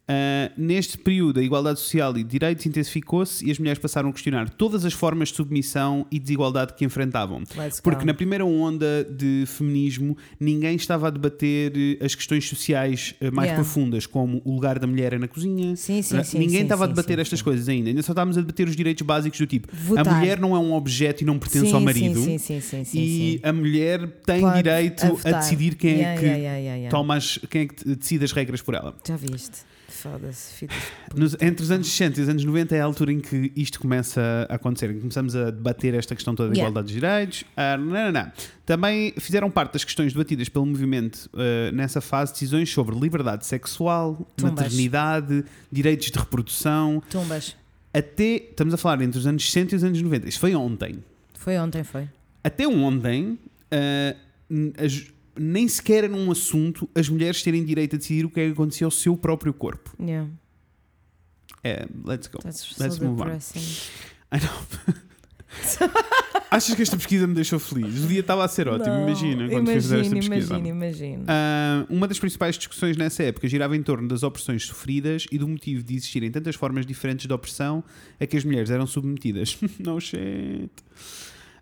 Ah, neste período, a igualdade social e direitos intensificou-se e as mulheres passaram a questionar todas as formas de submissão e desigualdade que enfrentavam. Porque na primeira onda de feminismo, ninguém estava a debater eh, as questões sociais eh, mais Yeah. profundas, como o lugar da mulher é na cozinha. Sim, sim, Ah, sim, ninguém estava a debater estas coisas ainda. Ainda só estávamos a debater os direitos básicos do tipo: Votar. a mulher não é um objeto e não pertence ao marido. Sim, sim, sim, sim, e a mulher tem Pode direito a, votar. decidir quem é Yeah, que yeah, toma as, quem é que decide as regras por ela. Já viste? Filhos. Nos- entre os anos 60 e os anos 90 é a altura em que isto começa a acontecer, em que começamos a debater esta questão toda da Yeah. igualdade de direitos. Ah, não, não, não. Também fizeram parte das questões debatidas pelo movimento ah, nessa fase decisões sobre liberdade sexual, Tumbas. maternidade, direitos de reprodução, Tumbas. até, estamos a falar entre os anos 60 e os anos 90. Isto foi ontem. Foi ontem, foi. Até ontem, as- nem sequer era um assunto as mulheres terem direito a decidir o que é que acontecia ao seu próprio corpo. Yeah. É, let's go. That's Let's so move on. depressing. I know. Achas que esta pesquisa me deixou feliz? O dia estava a ser ótimo, Não, imagina quando fizer esta Imagina, pesquisa. imagina. Ah, uma das principais discussões nessa época girava em torno das opressões sofridas e do motivo de existirem tantas formas diferentes de opressão a que as mulheres eram submetidas. no shit.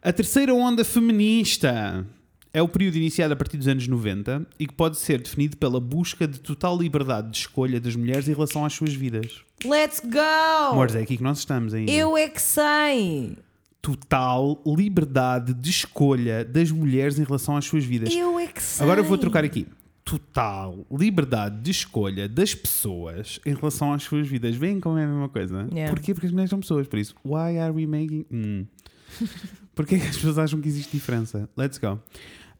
A terceira onda feminista é o período iniciado a partir dos anos 90 e que pode ser definido pela busca de total liberdade de escolha das mulheres em relação às suas vidas. Let's go! Amores, é aqui que nós estamos ainda. Eu é que sei! total liberdade de escolha das mulheres em relação às suas vidas. Eu é que sei! Agora eu vou trocar aqui. Total liberdade de escolha das pessoas em relação às suas vidas. Veem como é a mesma coisa? Yeah. Porquê? Porque as mulheres são pessoas. Por isso, why are we making. Hum. Porquê que as pessoas acham que existe diferença? Let's go.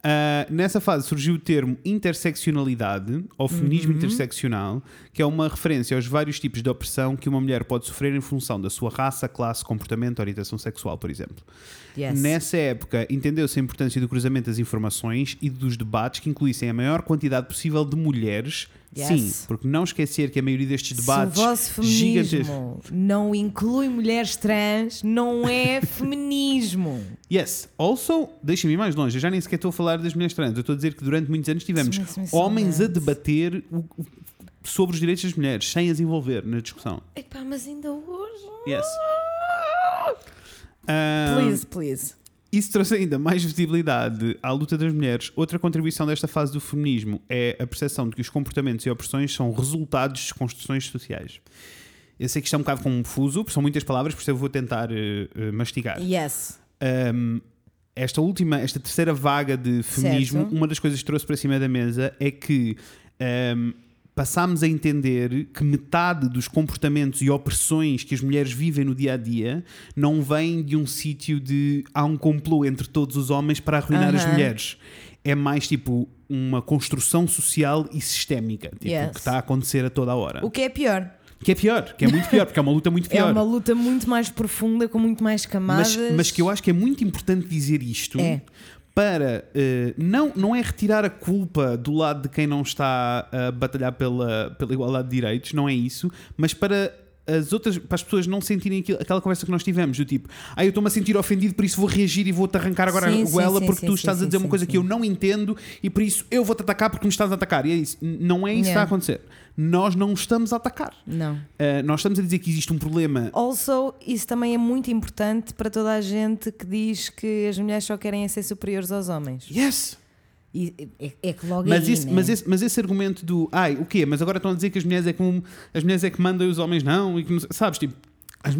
Ah, nessa fase surgiu o termo interseccionalidade ou feminismo Uhum. interseccional, que é uma referência aos vários tipos de opressão que uma mulher pode sofrer em função da sua raça, classe, comportamento, orientação sexual, por exemplo. Yes. Nessa época, entendeu-se a importância do cruzamento das informações e dos debates que incluíssem a maior quantidade possível de mulheres. Yes. Sim, porque não esquecer que a maioria destes debates Se o vosso feminismo não inclui mulheres trans, não é feminismo. Yes. Also, deixem-me ir mais longe, eu já nem sequer estou a falar das mulheres trans. Eu estou a dizer que durante muitos anos tivemos makes me so homens a debater o- o- sobre os direitos das mulheres, sem as envolver na discussão. Epá, mas ainda hoje. Yes. Please, please. Isso trouxe ainda mais visibilidade à luta das mulheres. Outra contribuição desta fase do feminismo é a percepção de que os comportamentos e opressões são resultados de construções sociais. Eu sei que isto é um bocado confuso, porque são muitas palavras, por isso eu vou tentar eh, eh, mastigar. Yes. Um, esta última, esta terceira vaga de feminismo, Certo. uma das coisas que trouxe para cima da mesa é que um, passámos a entender que metade dos comportamentos e opressões que as mulheres vivem no dia a dia não vêm de um sítio de há um complô entre todos os homens para arruinar as Aham. mulheres. É mais tipo uma construção social e sistémica tipo, Yes. que está a acontecer a toda a hora. O que é pior? Que é pior, que é muito pior, porque é uma luta muito É pior. uma luta muito mais profunda, com muito mais camadas. Mas, mas que eu acho que é muito importante dizer isto É. para eh, não, não é retirar a culpa do lado de quem não está a batalhar pela, pela igualdade de direitos, não é isso, mas para as outras para as pessoas não sentirem aquilo- aquela conversa que nós tivemos do tipo, ah, eu estou-me a sentir ofendido, por isso vou reagir e vou-te arrancar agora Sim, a goela sim, porque sim, tu estás a dizer uma coisa que eu não entendo e por isso eu vou-te atacar porque me estás a atacar. E é isso. Não é isso que está a Yeah. acontecer. Nós não estamos a atacar. Não. Eh, nós estamos a dizer que existe um problema Also, isso também é muito importante para toda a gente que diz que as mulheres só querem ser superiores aos homens. Yes! E é, é que logo Mas, aí, esse, né? mas, esse, mas esse argumento do ai, o quê? Mas agora estão a dizer que as mulheres é que, as mulheres é que mandam e os homens não, e que não sabes? Tipo,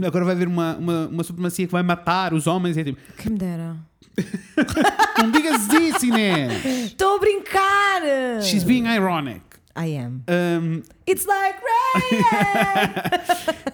agora vai haver uma, uma, uma supremacia que vai matar os homens. É tipo, Quem me dera. não digas isso, Inês! Estou a brincar! She's being ironic. I am. Um, It's like rain!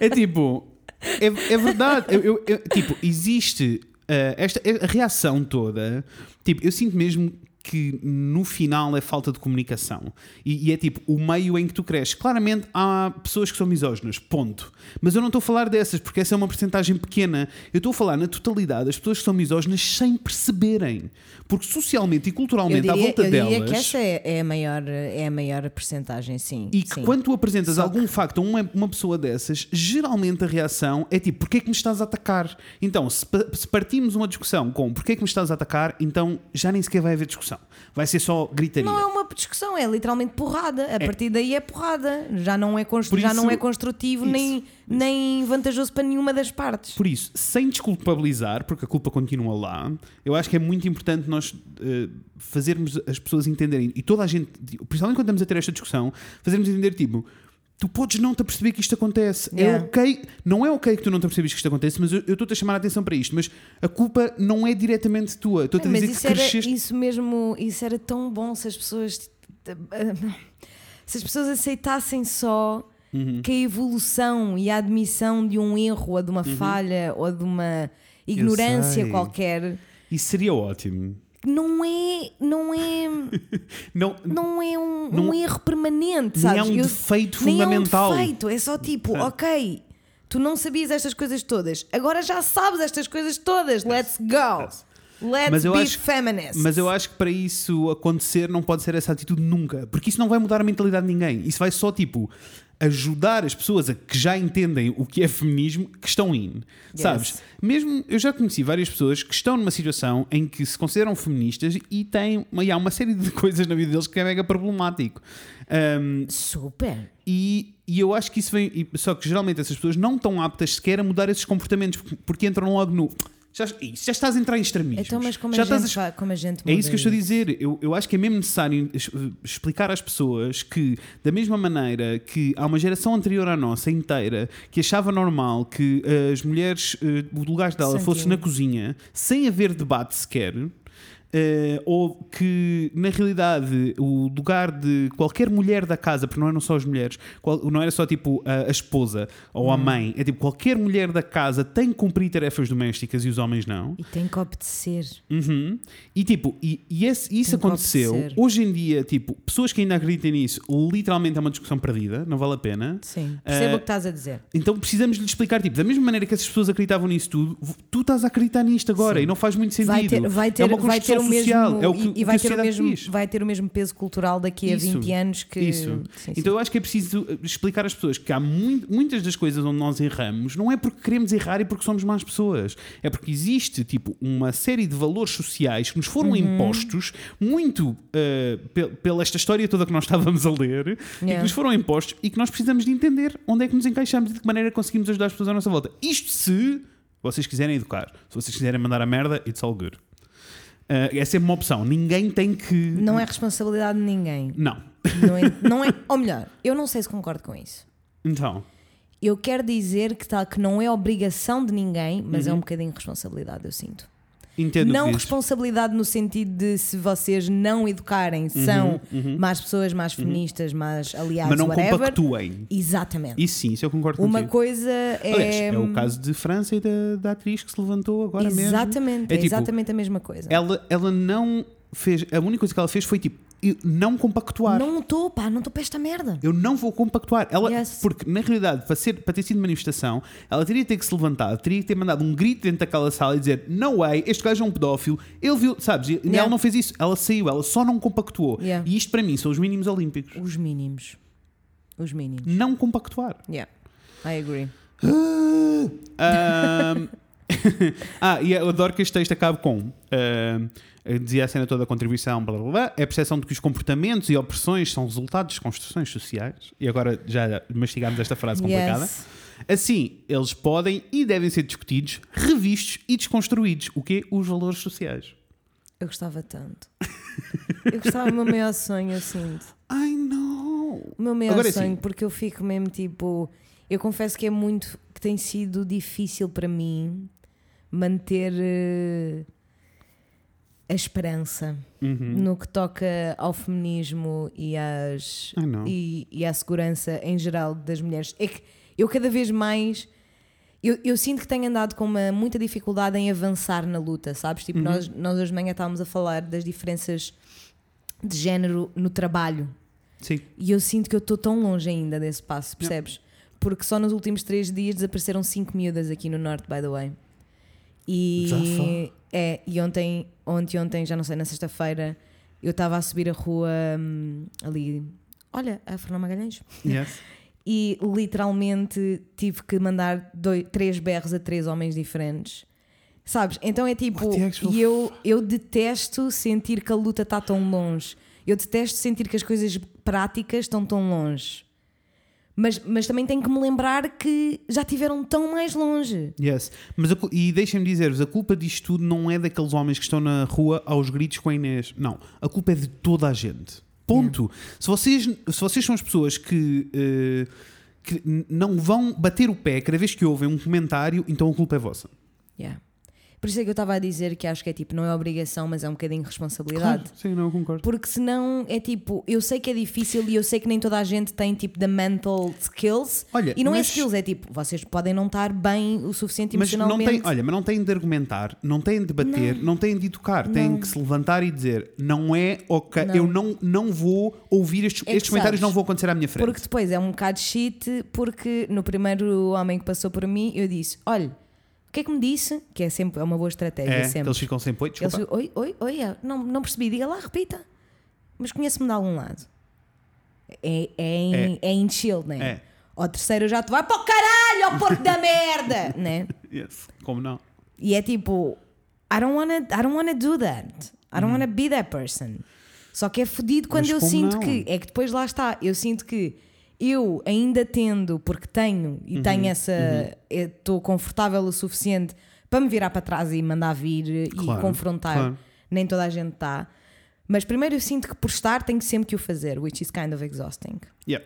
é tipo, é, é verdade. Eu, eu- eu- tipo, existe uh, esta a reação toda. Tipo, eu sinto mesmo que no final é falta de comunicação. E, e é tipo o meio em que tu cresces. Claramente há pessoas que são misóginas, ponto. Mas eu não estou a falar dessas, porque essa é uma porcentagem pequena. Eu estou a falar na totalidade das pessoas que são misóginas sem perceberem. Porque socialmente e culturalmente diria, à volta eu diria delas. que essa é, é a maior, é a maior percentagem, sim. E que sim. quando tu apresentas Só algum facto a uma, uma pessoa dessas, geralmente a reação é tipo, porquê é que me estás a atacar? Então, se, se partimos uma discussão com porquê é que me estás a atacar, então já nem sequer vai haver discussão. Vai ser só gritaria. Não é uma discussão, é literalmente porrada. A partir daí é porrada. Já não é, constru- Por já não isso- é construtivo isso, nem, nem vantajoso para nenhuma das partes. Por isso, sem desculpabilizar, porque a culpa continua lá, eu acho que é muito importante nós eh, fazermos as pessoas entenderem, e toda a gente, principalmente quando estamos a ter esta discussão, fazermos entender, tipo, tu podes não te perceber que isto acontece. É Yeah. ok, não é ok que tu não te percebes que isto acontece, mas eu estou-te a chamar a atenção para isto, mas a culpa não é diretamente tua. Estou-te a Mas dizer isso que era, cresceste. isso mesmo, isso era tão bom se as pessoas se as pessoas aceitassem só Uhum. que a evolução e a admissão de um erro ou de uma falha ou de uma ignorância qualquer Isso seria ótimo. Não é não é Não, não é um, Não- um erro permanente nem é sabes? um Eu- defeito nem fundamental. é um defeito é só tipo Ah. ok tu não sabias estas coisas todas agora já sabes estas coisas todas let's go let's Mas eu be acho- feminist Mas eu acho que para isso acontecer não pode ser essa atitude nunca, porque isso não vai mudar a mentalidade de ninguém. Isso vai só tipo ajudar as pessoas a que já entendem o que é feminismo que estão in. Yes. Sabes? Mesmo eu já conheci várias pessoas que estão numa situação em que se consideram feministas e têm uma, e há uma série de coisas na vida deles que é mega problemático. Um, super e, e eu acho que isso vem. Só que geralmente essas pessoas não estão aptas sequer a mudar esses comportamentos porque- porque entram logo no. Já, já estás a entrar em extremismos. Então, mas como já a, estás gente, fa- como a gente é isso que eu estou a dizer. Eu, eu acho que é mesmo necessário es- explicar às pessoas que, da mesma maneira que há uma geração anterior à nossa inteira que achava normal que as mulheres, eh, o lugar dela fosse na cozinha, sem haver debate sequer. Eh, ou que na realidade o lugar de qualquer mulher da casa, porque não eram só as mulheres, qual- não era só tipo a, a esposa ou a Hum. mãe, é tipo qualquer mulher da casa tem que cumprir tarefas domésticas e os homens não. E tem que obedecer. Uhum. E tipo, e, e esse- isso Tem aconteceu. Hoje em dia, tipo, pessoas que ainda acreditam nisso, literalmente é uma discussão perdida, não vale a pena. Sim. Percebo Eh, o que estás a dizer. Então precisamos lhe explicar, tipo, da mesma maneira que essas pessoas acreditavam nisso tudo, tu estás a acreditar nisto agora Sim. e não faz muito sentido. Vai ter, vai ter, é uma vai ter o mesmo social, é o que, e, e vai ter o mesmo diz. vai ter o mesmo peso cultural daqui a Isso, 20 anos que Isso. Sim, sim. Então eu acho que é preciso explicar às pessoas que há mui- muitas das coisas onde nós erramos não é porque queremos errar e porque somos más pessoas. É porque existe tipo uma série de valores sociais que nos foram Uhum. impostos muito pe- pela esta história toda que nós estávamos a ler e que Yeah. nos foram impostos e que nós precisamos de entender onde é que nos encaixamos e de que maneira conseguimos ajudar as pessoas à nossa volta. Isto se vocês quiserem educar. Se vocês quiserem mandar a merda, it's all good. Eh, é sempre uma opção. Ninguém tem que. não é responsabilidade de ninguém. Não. Não é, não é, ou melhor, eu não sei se concordo com isso. Então. Eu quero dizer que, tá, que não é obrigação de ninguém, mas Uhum. é um bocadinho de responsabilidade, eu sinto. Entendo não responsabilidade no sentido de se vocês não educarem, são más pessoas, mais feministas, mais aliados, Uhum, Mas não whatever. compactuem. Exatamente. Isso sim, isso eu concordo Uma contigo. coisa é. Aliás, é o caso de França e da, da atriz que se levantou agora mesmo. Exatamente, É é, tipo, exatamente a mesma coisa. Ela, ela não fez. A única coisa que ela fez foi tipo, eu não compactuar. Não estou, pá, não estou para esta merda. Eu não vou compactuar. Ela, Yes. Porque, na realidade, para, ser, para ter sido manifestação, ela teria de ter que se levantar, teria que ter mandado um grito dentro daquela sala e dizer: No way, este gajo é um pedófilo. Ele viu, sabes? E Yeah. ela não fez isso. Ela saiu, ela só não compactuou. Yeah. E isto, para mim, são os mínimos olímpicos. Os mínimos. Os mínimos. Não compactuar. Yeah, I agree. Ahm, ah, e eu adoro que este texto acabe com. ahm, dizia a cena toda a contribuição, blá blá blá, é a percepção de que os comportamentos e opressões são resultados de construções sociais. E agora já mastigámos esta frase complicada. Yes. Assim, eles podem e devem ser discutidos, revistos e desconstruídos. O quê? Os valores sociais. Eu gostava tanto. Eu gostava, o meu maior sonho, eu sinto. I know. O meu maior Agora é sonho, assim. porque eu fico mesmo tipo. Eu confesso que é muito. que tem sido difícil para mim manter eh, a esperança Uhum. no que toca ao feminismo e, às, know. e, e à segurança em geral das mulheres. É que eu cada vez mais. Eu, eu sinto que tenho andado com uma, muita dificuldade em avançar na luta, sabes? Tipo, nós, nós hoje de manhã estávamos a falar das diferenças de género no trabalho. Sim. E eu sinto que eu estou tão longe ainda desse passo, percebes? Porque só nos últimos três dias desapareceram cinco miúdas aqui no norte, by the way. E, é, e ontem, ontem, ontem, já não sei, na sexta-feira, eu estava a subir a rua hum, ali, olha, a Fernanda Magalhães, Yes. e literalmente tive que mandar dois, três berros a três homens diferentes. Sabes? Então é tipo, e eu, eu detesto sentir que a luta está tão longe. Eu detesto sentir que as coisas práticas estão tão longe. Mas, mas também tenho que me lembrar que já tiveram tão mais longe. Yes. Mas a e deixem-me dizer-vos, a culpa disto tudo não é daqueles homens que estão na rua aos gritos com a Inês. Não. A culpa é de toda a gente. Ponto. Se, vocês, se vocês são as pessoas que, eh, que não vão bater o pé cada vez que ouvem um comentário, então a culpa é vossa. Yeah. Por isso é que eu estava a dizer que acho que é tipo, não é obrigação, mas é um bocadinho de responsabilidade. Sim, não, concordo. Porque senão é tipo, eu sei que é difícil e eu sei que nem toda a gente tem tipo da mental skills. Olha, e não é mas- skills, é tipo, vocês podem não estar bem o suficiente Mas não emocionalmente. tem, olha, mas não têm de argumentar, não têm de bater, não, têm de educar, têm Não. que se levantar e dizer não é ok, Não. eu não, não vou ouvir estes, É estes comentários, sabes, não vão acontecer à minha frente. Porque depois é um bocado shit, porque no primeiro homem que passou por mim, eu disse: Olha, o que é que me disse? Que é sempre é uma boa estratégia. é, sempre. eles ficam sem poio, Eles, oi, oi, oi, é, não, não percebi, diga lá, repita. Mas conhece-me de algum lado. É, é, em, É. é. em chill, né? É. Ao terceiro já te vai para o caralho, ó porco da merda, né? Yes. Como não? E é tipo, I don't wanna, I don't wanna do that. I don't wanna be that person. Só que é fodido quando Mas eu sinto não? que. É que depois lá está. Eu sinto que eu ainda tendo, porque tenho e Uhum, tenho essa. Estou confortável o suficiente para me virar para trás e mandar vir e Claro, confrontar. claro. Nem toda a gente está. Mas primeiro eu sinto que por estar tenho sempre que o fazer, which is kind of exhausting. Yeah.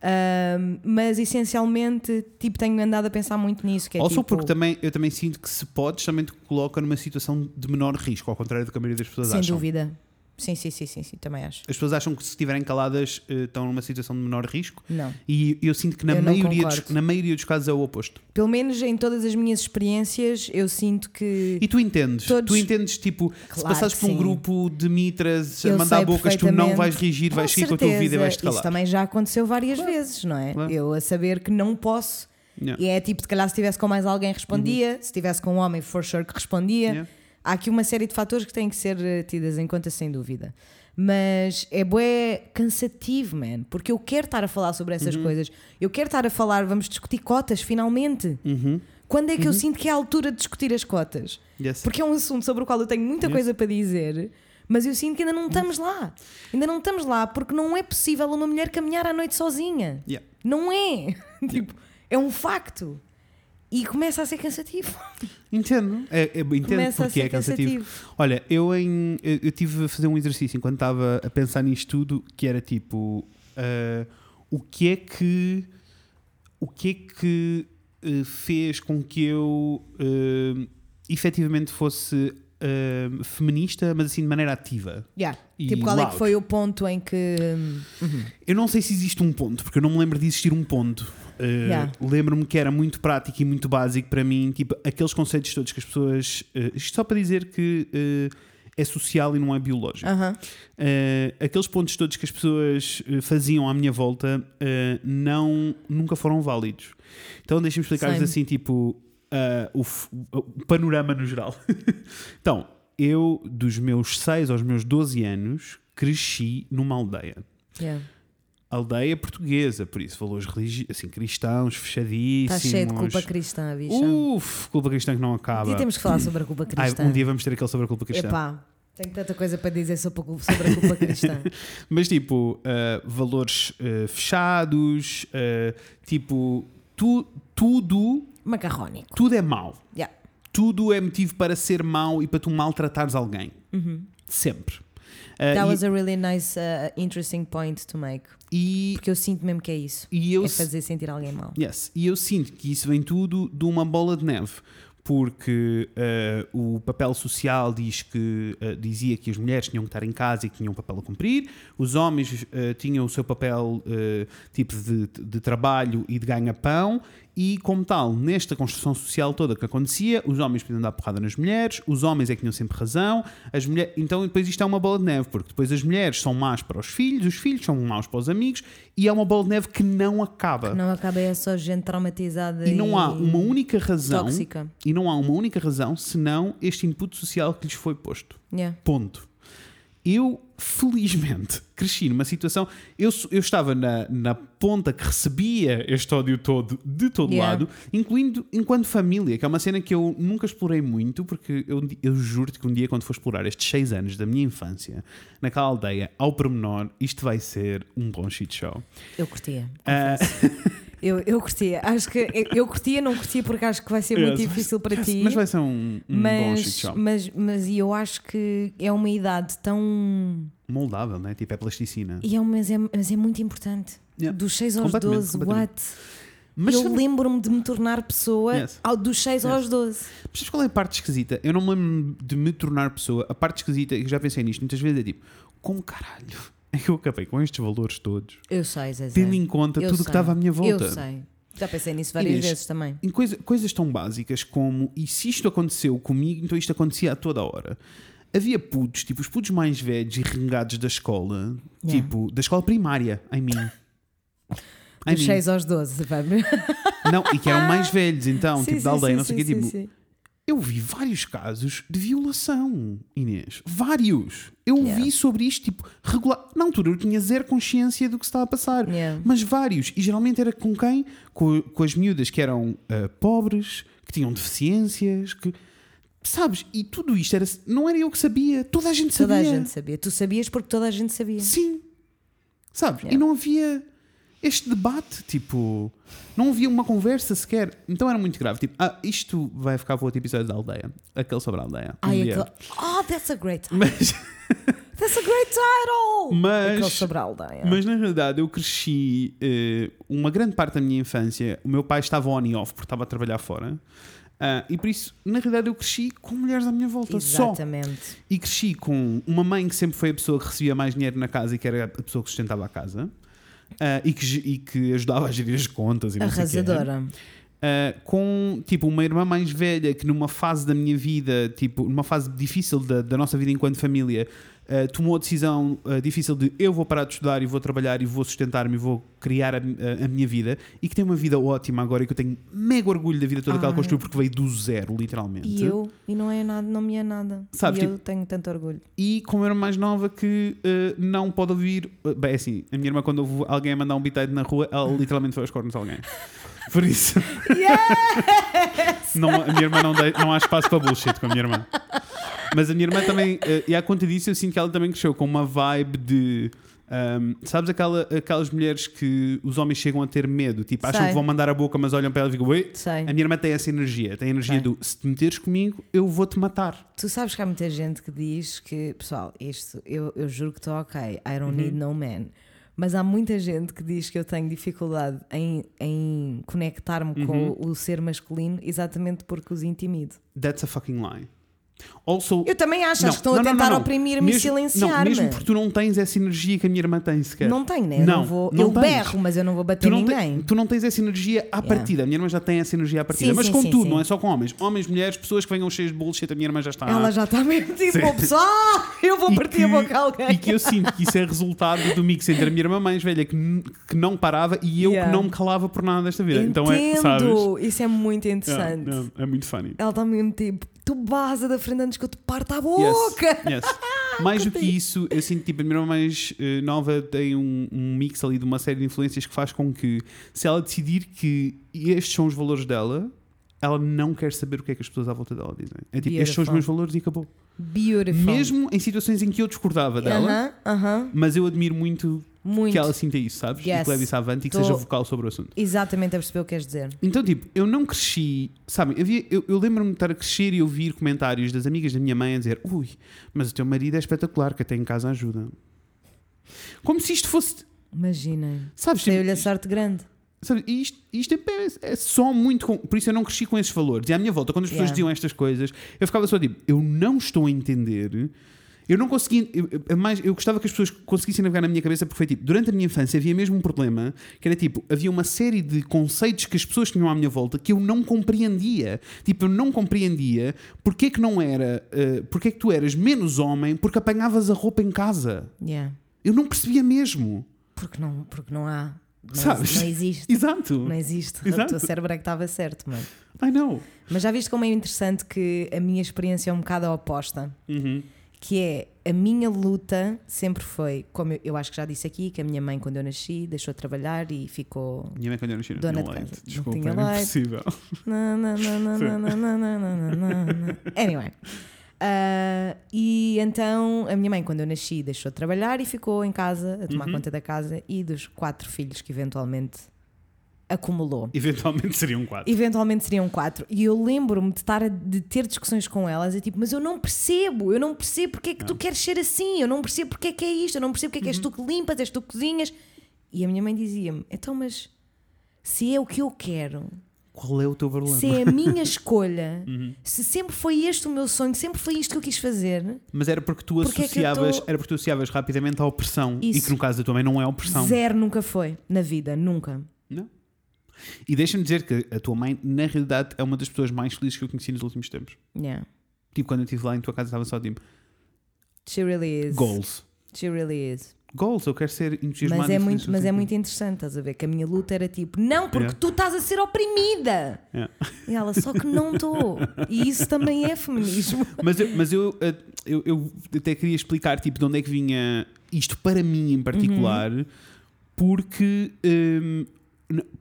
Um, mas essencialmente, tipo, tenho andado a pensar muito nisso. Que é Also tipo, porque também, eu também sinto que se podes, também te coloca numa situação de menor risco, ao contrário do que a maioria das pessoas Sem acham. dúvida. Sim, sim, sim, sim, sim, também acho. As pessoas acham que se estiverem caladas eh, estão numa situação de menor risco Não. e eu sinto que na, Eu maioria dos, na maioria dos casos é o oposto. Pelo menos em todas as minhas experiências, eu sinto que. E tu entendes, Todos- tu entendes, tipo, se Claro passares que por um grupo de mitras a mandar bocas, tu não vais reagir, vais seguir com a tua vida e vais te calar. Isso também já aconteceu várias vezes, não é? Claro. Eu a saber que não posso. Yeah. E é tipo, se calhar se estivesse com mais alguém respondia, se estivesse com um homem, for sure que respondia. Yeah. Há aqui uma série de fatores que têm que ser eh, tidas em conta, sem dúvida. Mas é bué cansativo, man, porque eu quero estar a falar sobre essas Uhum. coisas. Eu quero estar a falar, vamos discutir cotas, finalmente. Uhum. Quando é que eu sinto que é a altura de discutir as cotas? Yes. Porque é um assunto sobre o qual eu tenho muita Yes. coisa para dizer, mas eu sinto que ainda não estamos lá. Ainda não estamos lá porque não é possível uma mulher caminhar à noite sozinha. Yeah. Não é. tipo, é um facto. E começa a ser cansativo. Entendo, é, é, entendo Começa a porque é cansativo. cansativo. Olha, eu em eu, eu tive a fazer um exercício enquanto estava a pensar nisto tudo, que era tipo ah, o que é que o que é que eh, fez com que eu eh, efetivamente fosse eh, feminista, mas assim de maneira ativa. Yeah. E Tipo, qual é loud. que foi o ponto em que. Uhum. Eu não sei se existe um ponto, porque eu não me lembro de existir um ponto. Uh, Yeah. Lembro-me que era muito prático e muito básico para mim, tipo, aqueles conceitos todos que as pessoas. uh, isto só para dizer que uh, é social e não é biológico. Uh, aqueles pontos todos que as pessoas faziam à minha volta uh, não, nunca foram válidos. Então deixem-me explicar-vos assim, tipo, uh, o, f- o panorama no geral. então, eu, dos meus 6 aos meus 12 anos, cresci numa aldeia Yeah. Aldeia portuguesa, por isso valores assim, cristãos, fechadíssimos. Está cheio de culpa cristã, bicha. Uf, culpa cristã que não acaba. dia temos que falar sobre a culpa Ai, cristã. um dia vamos ter aquele sobre a culpa cristã. Epá, tenho tanta coisa para dizer sobre a culpa, cristã. Mas tipo, uh, valores uh, fechados, uh, tipo, tu, tudo, Macarrónico. tudo é mau. Yeah. Tudo é motivo para ser mau e para tu maltratares alguém. Sempre. Uh, Uhum. That e- was a really nice, interesting point to make. E, Porque eu sinto mesmo que é isso. e eu é fazer sentir alguém mal. Yes. E eu sinto que isso vem tudo de uma bola de neve. Porque eh, o papel social diz que, eh, dizia que as mulheres tinham que estar em casa e que tinham um papel a cumprir, os homens eh, tinham o seu papel tipo de, de trabalho e de ganha-pão, E, como tal, nesta construção social toda que acontecia, os homens podiam dar porrada nas mulheres, os homens é que tinham sempre razão, as mulheres... então depois isto é uma bola de neve, porque depois as mulheres são más para os filhos, os filhos são maus para os amigos, e é uma bola de neve que não acaba. Não acaba, é só gente traumatizada E não há uma única razão, tóxica. e não há uma única razão senão este input social que lhes foi posto. Yeah. Ponto. Eu, felizmente, cresci numa situação. Eu, eu estava na, na ponta que recebia este ódio todo de todo Yeah. lado, incluindo enquanto família, que é uma cena que eu nunca explorei muito, porque eu, eu juro-te que um dia, quando for explorar estes seis anos da minha infância, naquela aldeia, ao pormenor, isto vai ser um bom shit show. Eu curtia. Ah, Eu, eu curtia. Acho que eu, curtia, não curtia porque acho que vai ser muito Yes. difícil para ti. mas vai ser um, um bom shit mas, show. mas, mas e eu acho que é uma idade tão. Moldável, né? Tipo, é plasticina. E é, mas, é, mas é muito importante. Yeah. Dos 6 aos Completamente, 12, completamente. what? Mas eu lembro-me de me tornar pessoa Yes. ao, dos 6 aos 12. Mas sabes qual é a parte esquisita? Eu não me lembro de me tornar pessoa. A parte esquisita, e eu já pensei nisto muitas vezes, é tipo, como caralho que eu acabei com estes valores todos, Eu sei, Zezé. tendo em conta Eu tudo o que estava à minha volta? Eu sei. Já pensei nisso várias Inês, vezes também. Em coisa- coisas tão básicas como, e se isto aconteceu comigo, então isto acontecia a toda hora. Havia putos, tipo os putos mais velhos e rengados da escola, Yeah. tipo, da escola primária, mean. I Dos mean. 6 aos 12, vamos. Não, e que eram mais velhos, então, Sim, tipo, da sim, aldeia, sim, não sei o quê, tipo. Eu vi vários casos de violação, Inês. Vários. Eu Yeah. vi sobre isto, tipo, regular. Na altura eu tinha zero consciência do que se estava a passar. Yeah. Mas vários. E geralmente era com quem? Com, com as miúdas que eram ah, pobres, que tinham deficiências, que. Sabes? E tudo isto era. Não era eu que sabia. Toda a gente Toda sabia. a gente sabia. Tu sabias porque toda a gente sabia. Sim. Sabes? Yeah. E não havia este debate, tipo, não havia uma conversa sequer. Então era muito grave. Tipo, ah, isto vai ficar para outro episódio da aldeia. Aquele sobre a aldeia. Um Ai, dia. aquele... Oh, that's a great title. Mas, That's a great title! Mas- Aquele sobre a aldeia. mas na realidade eu cresci eh, uma grande parte da minha infância. O meu pai estava on e off porque estava a trabalhar fora. Ah, e por isso, na realidade, eu cresci com mulheres à minha volta. Só. Exatamente. E cresci com uma mãe que sempre foi a pessoa que recebia mais dinheiro na casa e que era a pessoa que sustentava a casa. Ah, e, que, e que ajudava a gerir as contas e. Arrasadora. Uh, com tipo uma irmã mais velha que numa fase da minha vida, tipo numa fase difícil da, da nossa vida enquanto família, uh, tomou a decisão uh, difícil de eu vou parar de estudar e vou trabalhar e vou sustentar-me e vou criar a, a- a minha vida e que tem uma vida ótima agora e que eu tenho mega orgulho da vida toda que ela Ai. construiu porque veio do zero, literalmente. E eu, e não é nada, não me é nada. Sabes, e eu tipo- tenho tanto orgulho. E como era mais nova que uh, não pode ouvir. bem, assim, a minha irmã, quando ouve alguém a mandar um bitade na rua, ela literalmente foi aos cornos a alguém. Por isso. não, a minha irmã não, não há espaço para bullshit com a minha irmã. Mas a minha irmã também, eh, e à conta disso, eu sinto que ela também cresceu com uma vibe de. ahm, sabes aquela, aquelas mulheres que os homens chegam a ter medo, tipo, acham Sei. que vão mandar a boca, mas olham para ela e ficam, oi. Sei. A minha irmã tem essa energia, tem a energia Sei. do se te meteres comigo, eu vou-te matar. Tu sabes que há muita gente que diz que, pessoal, isto eu, eu juro que estou ok, I don't Uhum. need no man. Mas há muita gente que diz que eu tenho dificuldade em, em conectar-me Uhum. com o ser masculino exatamente porque os intimido. That's a fucking lie. Also, Eu também acho, Não, acho que estão não, a tentar oprimir-me e silenciar-me. mesmo porque tu não tens essa energia que a minha irmã tem sequer. Não tenho, né? Não, não vou, não eu tens. berro, mas eu não vou bater Tu ninguém. tu não tens essa energia à Yeah. partida. A minha irmã já tem essa energia à partida. Sim, Mas sim, com sim, tudo, sim. não é só com homens. Homens, mulheres, pessoas que venham cheias de bullshit, a minha irmã já está. Ela já está mesmo tipo. "Oh, pessoal, eu vou E partir a boca a alguém. E que eu sinto que isso é resultado do mix entre a minha irmã mais velha que, que não parava e eu Yeah. que não me calava por nada desta vida. Entendo, Então é, sabes? isso é muito interessante. yeah, é muito funny. Ela está mesmo tipo, tu baza da frente antes que eu te parta a boca. Yes, yes. Mais do que isso, eu sinto tipo, a minha irmã mais eh, nova tem um, um mix ali de uma série de influências que faz com que, se ela decidir que estes são os valores dela, ela não quer saber o que é que as pessoas à volta dela dizem. É tipo, estes são os meus valores e acabou. Beautiful. Mesmo em situações em que eu discordava dela, Aham, aham. mas eu admiro muito, Muito. que ela sinta isso, sabes? E Yes. que leve isso avante e que Tô- seja vocal sobre o assunto. Exatamente a perceber o que queres dizer. Então, tipo, eu não cresci, sabem? Eu, eu lembro-me de estar a crescer e ouvir comentários das amigas da minha mãe a dizer: Ui, mas o teu marido é espetacular, que até em casa ajuda. Como se isto fosse, Imaginem. sabes? Tipo, Sei-lhe a sorte grande. sabe, isto, isto é, é só muito. Com, por isso eu não cresci com esses valores. E à minha volta, quando as pessoas Yeah. diziam estas coisas, eu ficava só tipo: Eu não estou a entender. Eu não consegui. Eu, eu- mais, eu gostava que as pessoas conseguissem navegar na minha cabeça porque foi tipo, durante a minha infância havia mesmo um problema que era tipo, havia uma série de conceitos que as pessoas tinham à minha volta que eu não compreendia. Tipo, eu não compreendia porque é que não era. Uh, porque é que tu eras menos homem porque apanhavas a roupa em casa. Yeah. Eu não percebia mesmo. Porque não, porque não há. Não, Sabes? não existe. Exato. Não existe. Exato. O teu cérebro é que estava certo, mano. I know. Mas já viste como é interessante que a minha experiência é um bocado oposta? Uhum. Que é a minha luta sempre foi, como eu, eu acho que já disse aqui, que a minha mãe, quando eu nasci, deixou de trabalhar e ficou. Minha mãe quando eu nasci não Dona tinha de leite. casa. Não Desculpa, tinha era leite. impossível. Na, na, Sim. na, na, na, na, na, na, na. Anyway. Ah, e então a minha mãe, quando eu nasci, deixou de trabalhar e ficou em casa a tomar Uhum. conta da casa e dos quatro filhos que eventualmente acumulou. Eventualmente seriam quatro. Eventualmente seriam quatro. E eu lembro-me de, estar a- de ter discussões com elas e tipo, mas eu não percebo, eu não percebo porque é que tu queres ser assim, eu não percebo porque é que é isto, eu não percebo porque é que és tu que limpas, és tu que cozinhas. E a minha mãe dizia-me: então, mas se é o que eu quero, Qual é o teu problema? se é a minha escolha, se sempre foi este o meu sonho, sempre foi isto que eu quis fazer, Mas era porque tu Porque é associavas, tô- era porque tu associavas rapidamente à opressão e Isso. que no caso da tua mãe não é opressão. zero nunca foi na vida, nunca. Não. E deixa-me dizer que a tua mãe, na realidade, é uma das pessoas mais felizes que eu conheci nos últimos tempos. Yeah. Tipo, quando eu estive lá em tua casa, estava só tipo, She really is. goals. She really is. Goals, eu quero ser entusiasmado Mas é, muito, mas é muito interessante, estás a ver? Que a minha luta era tipo, não, porque Yeah. tu estás a ser oprimida. Yeah. E ela, só que não estou. E isso também é feminismo. Mas, eu, mas eu, eh, eu, eu até queria explicar tipo, de onde é que vinha isto para mim em particular, Uhum. porque, hum,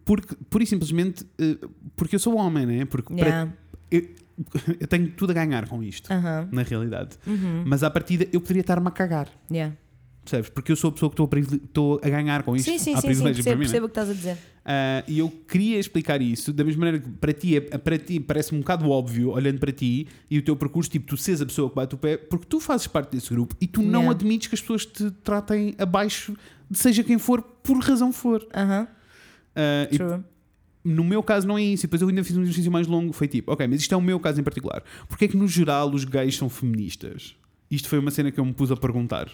porque, pura e simplesmente, eh, porque eu sou homem, né? Porque para- Yeah. eu, eu tenho tudo a ganhar com isto, Aham. na realidade. Uhum. Mas à partida eu poderia estar-me a cagar. Yeah. Percebes? Porque eu sou a pessoa que estou a, a ganhar com isto. Sim, sim, Há sim, sim, para percebo, mim, né? percebo o que estás a dizer. Ah, e eu queria explicar isso da mesma maneira que para ti, é- para ti parece um bocado óbvio, olhando para ti e o teu percurso, tipo, tu seres a pessoa que bate o pé, porque tu fazes parte desse grupo e tu não Yeah. admites que as pessoas te tratem abaixo de seja quem for, por razão for. Aham, Ah, e true. no meu caso não é isso. E depois eu ainda fiz um exercício mais longo. Foi tipo, ok, mas isto é o meu caso em particular. Porque é que no geral os gays são feministas? Isto foi uma cena que eu me pus a perguntar.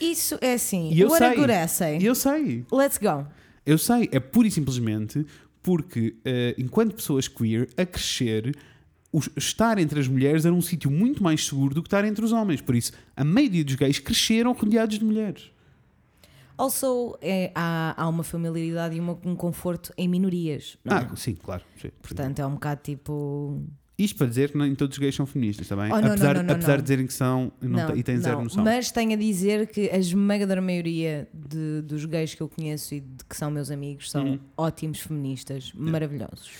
Isso é assim. E eu What a sei. good essay. E eu sei. Let's go. Eu sei, é pura e simplesmente porque, eh, enquanto pessoas queer, a crescer, os- estar entre as mulheres era um sítio muito mais seguro do que estar entre os homens. Por isso, a maioria dos gays cresceram rodeados de mulheres. Also, é, há, há uma familiaridade e uma- um conforto em minorias. Não é? Ah, sim, claro. sim. Portanto, é um bocado tipo. Isto para dizer que nem todos os gays são feministas, está bem? Oh, não, apesar não, não, apesar de dizerem que são e têm zero noção. Mas tenho a dizer que a esmagadora maioria de- dos gays que eu conheço e de que são meus amigos são Uhum. ótimos feministas, maravilhosos.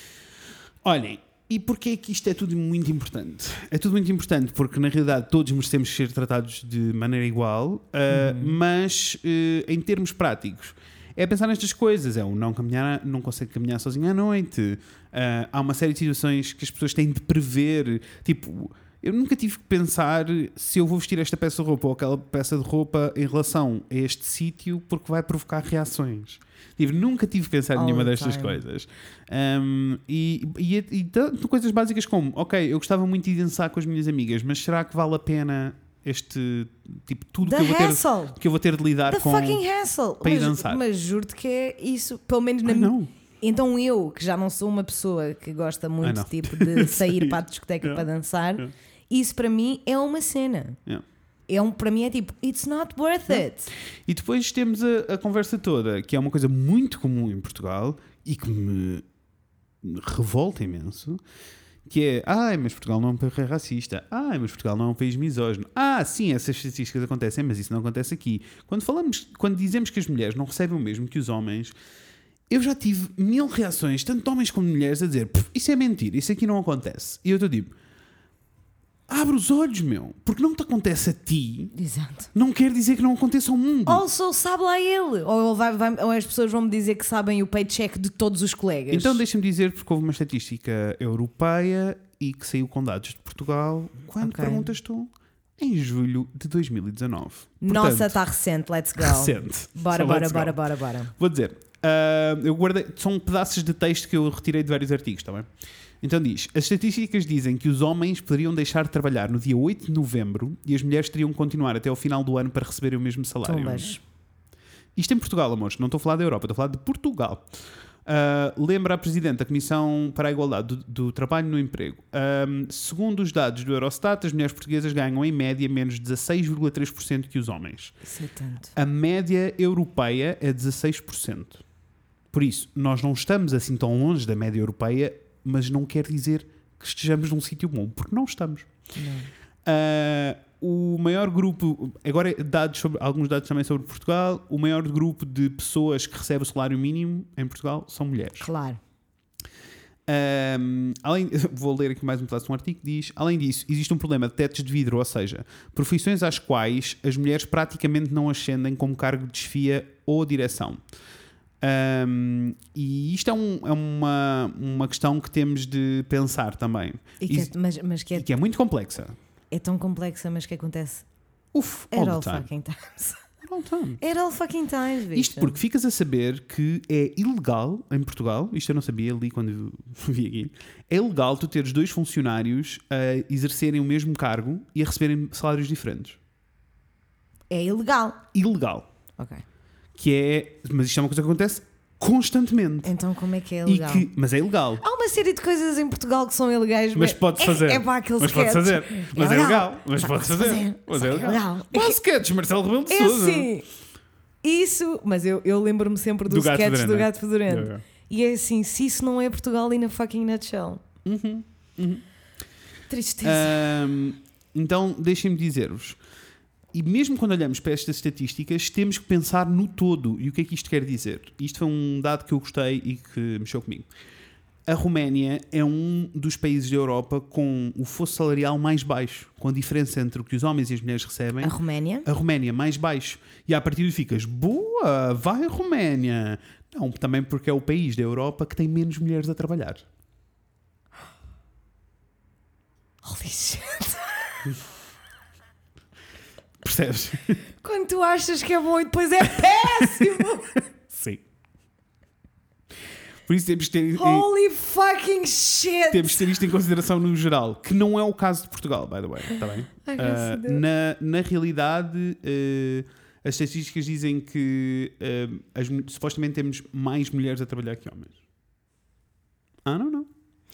Olhem, e porquê é que isto é tudo muito importante? É tudo muito importante porque, na realidade, todos merecemos ser tratados de maneira igual, ah, mas eh, em termos práticos. É pensar nestas coisas, é o não caminhar, não consegue caminhar sozinho à noite. ah, há uma série de situações que as pessoas têm de prever. Tipo, eu nunca tive que pensar se eu vou vestir esta peça de roupa ou aquela peça de roupa em relação a este sítio porque vai provocar reações. Tipo, nunca tive que pensar em nenhuma destas time. coisas. Um, e, e, e tanto coisas básicas como, ok, eu gostava muito de dançar com as minhas amigas, mas será que vale a pena este tipo tudo The que eu vou ter hassle! que eu vou ter de lidar The com fucking hassle! para ir mas, dançar. mas juro-te que é isso, pelo menos na minha. Então eu, que já não sou uma pessoa que gosta muito tipo, de sair para a discoteca Yeah. para dançar, Yeah. Isso para mim é uma cena. Yeah. É um, para mim é tipo, it's not worth it. E depois temos a, a conversa toda, que é uma coisa muito comum em Portugal e que me revolta imenso, que é, ai, mas Portugal não é um país racista, ai, mas Portugal não é um país misógino, ah, sim, essas estatísticas acontecem, mas isso não acontece aqui. Quando falamos, quando dizemos que as mulheres não recebem o mesmo que os homens, eu já tive mil reações, tanto de homens como de mulheres, a dizer, "Pff, isso é mentira, isso aqui não acontece. E eu estou tipo, abre os olhos, meu, porque não te acontece a ti, Exato. não quer dizer que não aconteça ao mundo. Also, sabe lá ele. Ou, vai- vai- ou as pessoas vão me dizer que sabem o paycheck de todos os colegas. Então deixa-me dizer, porque houve uma estatística europeia e que saiu com dados de Portugal. Quando Ok. perguntas tu? Em julho de 2019. Nossa, Portanto, está recente, let's go. recente. Bora, So bora, go. bora, bora, bora. Vou dizer, ah, eu guardei, são pedaços de texto que eu retirei de vários artigos, está bem? Então diz: as estatísticas dizem que os homens poderiam deixar de trabalhar no dia 8 de novembro e as mulheres teriam que continuar até ao final do ano para receberem o mesmo salário. Tumbas. Isto em Portugal, amores, não estou a falar da Europa, estou a falar de Portugal. Ah, lembra a Presidente da Comissão para a Igualdade do, do Trabalho no Emprego. Ahm, segundo os dados do Eurostat, as mulheres portuguesas ganham em média menos 16,3% que os homens. Isso é tanto. A média europeia é 16%. Por isso, nós não estamos assim tão longe da média europeia, mas não quer dizer que estejamos num sítio bom, porque não estamos. Ah, o maior grupo, agora dados sobre, alguns dados também sobre Portugal, o maior grupo de pessoas que recebe o salário mínimo em Portugal são mulheres. Claro. Um, além, vou ler aqui mais um pedaço de um artigo que diz: além disso, existe um problema de tetos de vidro, ou seja, profissões às quais as mulheres praticamente não ascendem como cargo de desfia ou direção. Um, e isto é, um- é uma, uma questão que temos de pensar também. E que é- mas, mas que é, que é muito complexa. é tão complexa, mas que acontece Uf, all all fucking times. All time. At all fucking times, bicho. Isto porque ficas a saber que é ilegal em Portugal, isto eu não sabia ali quando vi aqui, é ilegal tu teres dois funcionários a exercerem o mesmo cargo e a receberem salários diferentes. É ilegal. Ilegal. Ok. Que é. Mas isto é uma coisa que acontece constantemente. Então como é que é ilegal? que, mas é ilegal. Há uma série de coisas em Portugal que são ilegais, Mas pode fazer. É, é para aqueles mas pode sketches. fazer. Mas é legal. Mas Mas pode pode fazer. fazer. Mas Mas é é legal. legal. Qual sketch, Marcelo Rebelo de É Sousa. assim. Isso, mas eu, eu lembro-me sempre do, Do gato sketch do gato fedorento. E é assim, se isso não é Portugal in a fucking nutshell. Uhum, Tristeza. Ahm, então, deixem-me dizer-vos. E mesmo quando olhamos para estas estatísticas, temos que pensar no todo. E o que é que isto quer dizer? Isto foi um dado que eu gostei e que mexeu comigo. A Roménia é um dos países da Europa com o fosso salarial mais baixo, com a diferença entre o que os homens e as mulheres recebem. a Roménia? A Roménia mais baixo. E a partir daí ficas, boa, vai Roménia. Não, também porque é o país da Europa que tem menos mulheres a trabalhar. Holy shit. Percebes? Quando tu achas que é bom e depois é péssimo. Sim. Por isso temos que ter, Holy fucking shit. temos que ter isto em consideração no geral, que não é o caso de Portugal, by the way. Está bem? Deus. na, na realidade, eh, as estatísticas dizem que eh, as supostamente temos mais mulheres a trabalhar que homens. Ah, não, não.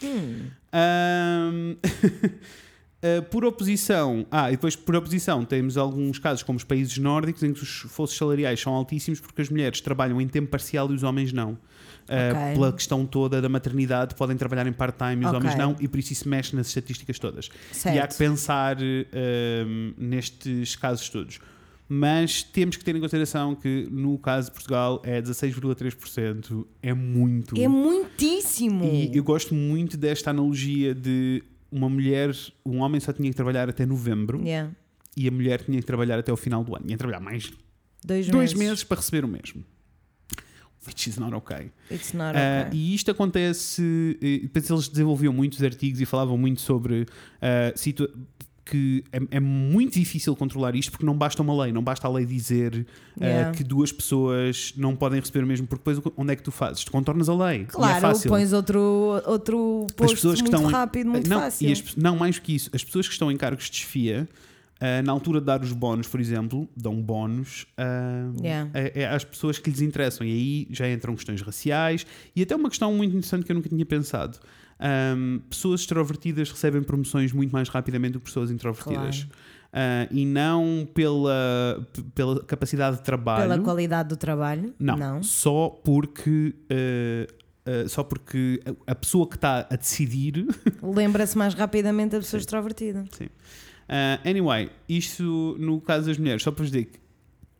Hum. Ahm, eh, por oposição, ah, e depois por oposição temos alguns casos como os países nórdicos em que os fossos salariais são altíssimos porque as mulheres trabalham em tempo parcial e os homens não. Ok. Pela questão toda da maternidade, podem trabalhar em part-time e os Ok. homens não, e por isso isso mexe nas estatísticas todas. Certo. E há que pensar ahm, nestes casos todos. Mas temos que ter em consideração que no caso de Portugal é 16,3%, é muito. É muitíssimo. E eu gosto muito desta analogia de uma mulher, um homem só tinha que trabalhar até novembro Yeah. e a mulher tinha que trabalhar até o final do ano. Que trabalhar mais Dois, dois meses. meses para receber o mesmo. Which is not okay. It's not Ah, okay. e isto acontece. eh, Depois eles desenvolviam muitos artigos e falavam muito sobre ah, situa- que é, é muito difícil controlar isto porque não basta uma lei, não basta a lei dizer ah, Yeah. que duas pessoas não podem receber o mesmo, porque depois onde é que tu fazes? Tu contornas a lei. e é Claro, fácil. pões outro, outro posto muito estão em- rápido, muito não, fácil. as- não, mais do que isso, as pessoas que estão em cargos de desfia, ah, na altura de dar os bónus, por exemplo, dão bónus ah, Yeah. a- a- às pessoas que lhes interessam. E aí já entram questões raciais e até uma questão muito interessante que eu nunca tinha pensado. Ahm, pessoas extrovertidas recebem promoções muito mais rapidamente do que pessoas introvertidas. Ah, e não pela, pela capacidade de trabalho. Pela qualidade do trabalho? Não, só porque eh, eh, só porque a- pessoa que está a decidir. Lembra-se mais rapidamente da pessoa extrovertida. Ah, anyway, isto no caso das mulheres, só para vos dizer que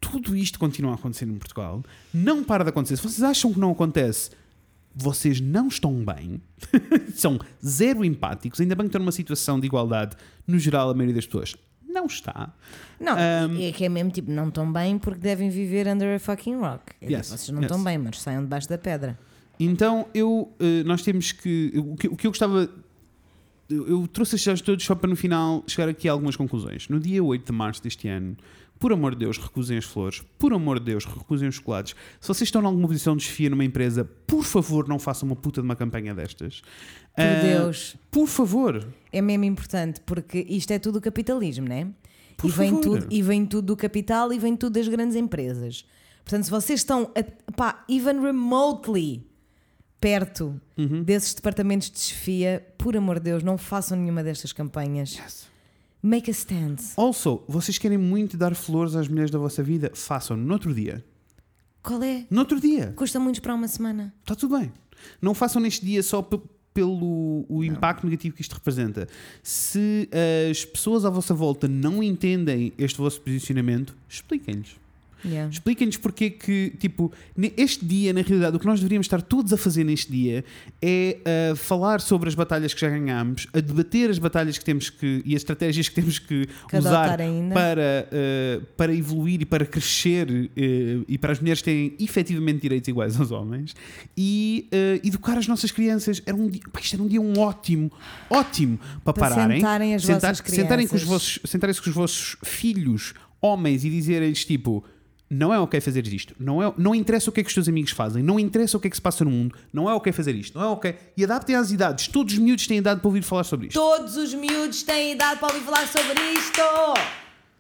tudo isto continua a acontecer em Portugal, não para de acontecer. Se vocês acham que não acontece, vocês não estão bem, são zero empáticos. Ainda bem que estão numa situação de igualdade, no geral, a maioria das pessoas não está. Não, Um, é que é mesmo tipo, não estão bem porque devem viver under a fucking rock. É tipo, Yes, vocês não yes. estão bem, mas saiam debaixo da pedra. Então, eu, eh, nós temos que. O que, o que eu gostava. Eu, eu trouxe estes dados todos só para no final chegar aqui a algumas conclusões. No dia 8 de março deste ano, por amor de Deus, recusem as flores. Por amor de Deus, recusem os chocolates. Se vocês estão em alguma posição de desfia numa empresa, por favor, não façam uma puta de uma campanha destas. Por Ah, Deus. Por favor. É mesmo importante, porque isto é tudo capitalismo, não é? Por e, vem favor. tudo, e vem tudo do capital e vem tudo das grandes empresas. Portanto, se vocês estão, a, pá, even remotely perto Uhum. desses departamentos de desfia, por amor de Deus, não façam nenhuma destas campanhas. Make a stand. Also, vocês querem muito dar flores às mulheres da vossa vida? Façam no outro dia. Qual é? No outro dia. Custa muito para uma semana. Está tudo bem. Não façam neste dia só pe- pelo o impacto negativo que isto representa. Se as pessoas à vossa volta não entendem este vosso posicionamento, expliquem-lhes. Yeah. Expliquem-nos porque que, tipo, este dia, na realidade, o que nós deveríamos estar todos a fazer neste dia é uh, falar sobre as batalhas que já ganhámos, a debater as batalhas que temos que e as estratégias que temos que, Que usar para, uh, para evoluir e para crescer uh, e para as mulheres terem efetivamente direitos iguais aos homens e uh, educar as nossas crianças. Era um dia, pá, isto era um dia um ótimo, ótimo para, Para pararem, sentarem as vossas sentarem com os crianças. vossos sentarem-se com os vossos filhos, homens, e dizerem-lhes tipo. Não é ok fazer isto. Não, é, não interessa o que é que os teus amigos fazem. Não interessa o que é que se passa no mundo. Não é ok fazer isto. Não é ok. E adaptem às idades. Todos os miúdos têm idade para ouvir falar sobre isto. Todos os miúdos têm idade para ouvir falar sobre isto.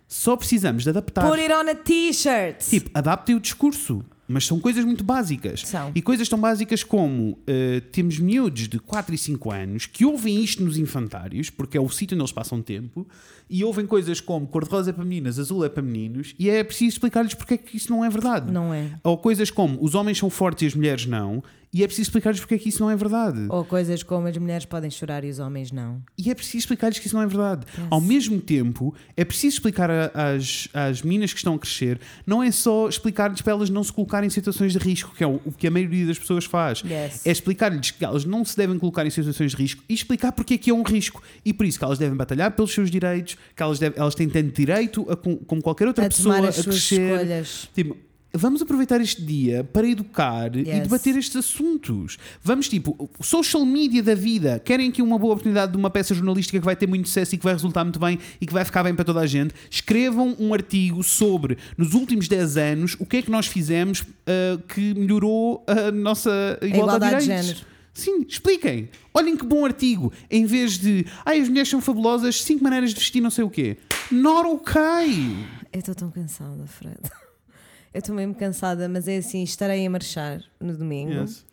Só precisamos de adaptar. Put it on a t-shirt. Tipo, adaptem o discurso. Mas são coisas muito básicas. São. E coisas tão básicas como eh, temos miúdos de 4 e 5 anos que ouvem isto nos infantários, porque é o sítio onde eles passam tempo, e ouvem coisas como cor-de-rosa é para meninas, azul é para meninos, e é preciso explicar-lhes porque é que isso não é verdade. Não é. Ou coisas como os homens são fortes e as mulheres não, e é preciso explicar-lhes porque é que isso não é verdade. Ou coisas como as mulheres podem chorar e os homens não. E é preciso explicar-lhes que isso não é verdade. Ao mesmo tempo, é preciso explicar às, às meninas que estão a crescer, não é só explicar-lhes para elas não se colocarem em situações de risco, que é o, o que a maioria das pessoas faz. Yes. É explicar-lhes que elas não se devem colocar em situações de risco e explicar porque é que é um risco. E por isso que elas devem batalhar pelos seus direitos, que elas, devem, elas têm tanto direito, a, com- como qualquer outra A pessoa, tomar a crescer. escolhas. Tipo, vamos aproveitar este dia para educar e Yes. debater estes assuntos. Vamos, tipo, social media da vida. Querem aqui uma boa oportunidade de uma peça jornalística que vai ter muito sucesso e que vai resultar muito bem e que vai ficar bem para toda a gente? Escrevam um artigo sobre, nos últimos 10 anos, o que é que nós fizemos ah, que melhorou a nossa igualdade, igualdade de de género. Sim, expliquem. Olhem que bom artigo. Em vez de, ai, as mulheres são fabulosas, cinco maneiras de vestir não sei o quê. Not ok. Eu estou tão cansada, Fred. Eu estou mesmo cansada, mas é assim, estarei a marchar no domingo. Yes.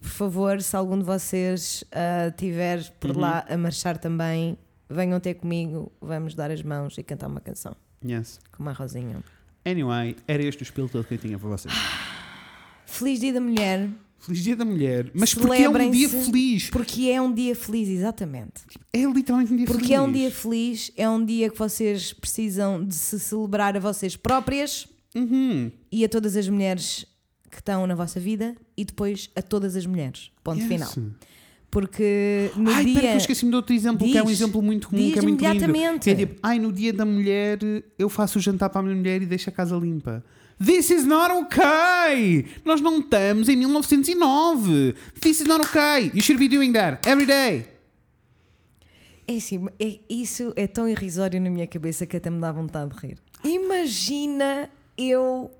Por favor, se algum de vocês ah, tiver por Uhum. lá a marchar também, venham ter comigo, vamos dar as mãos e cantar uma canção Yes. com uma rosinha. Anyway, era este o espelho todo que eu tinha para vocês. Feliz Dia da Mulher, Feliz Dia da Mulher. Mas porque é um dia feliz. porque é um dia feliz, exatamente. É literalmente um dia Porque feliz. é um dia feliz, é um dia que vocês precisam de se celebrar a vocês próprias Uhum. e a todas as mulheres que estão na vossa vida e depois a todas as mulheres. Ponto Yes. final. Porque no Ai, dia. pera que eu esqueci-me de outro exemplo, que é um Diz. exemplo muito comum, Diz que é muito lindo. Que é tipo, ai, no dia da mulher eu faço o jantar para a minha mulher e deixo a casa limpa. This is not okay! Nós não estamos em 1909. This is not okay. You should be doing that every day. É assim, é- isso é tão irrisório na minha cabeça que até me dá vontade de rir. Imagina eu.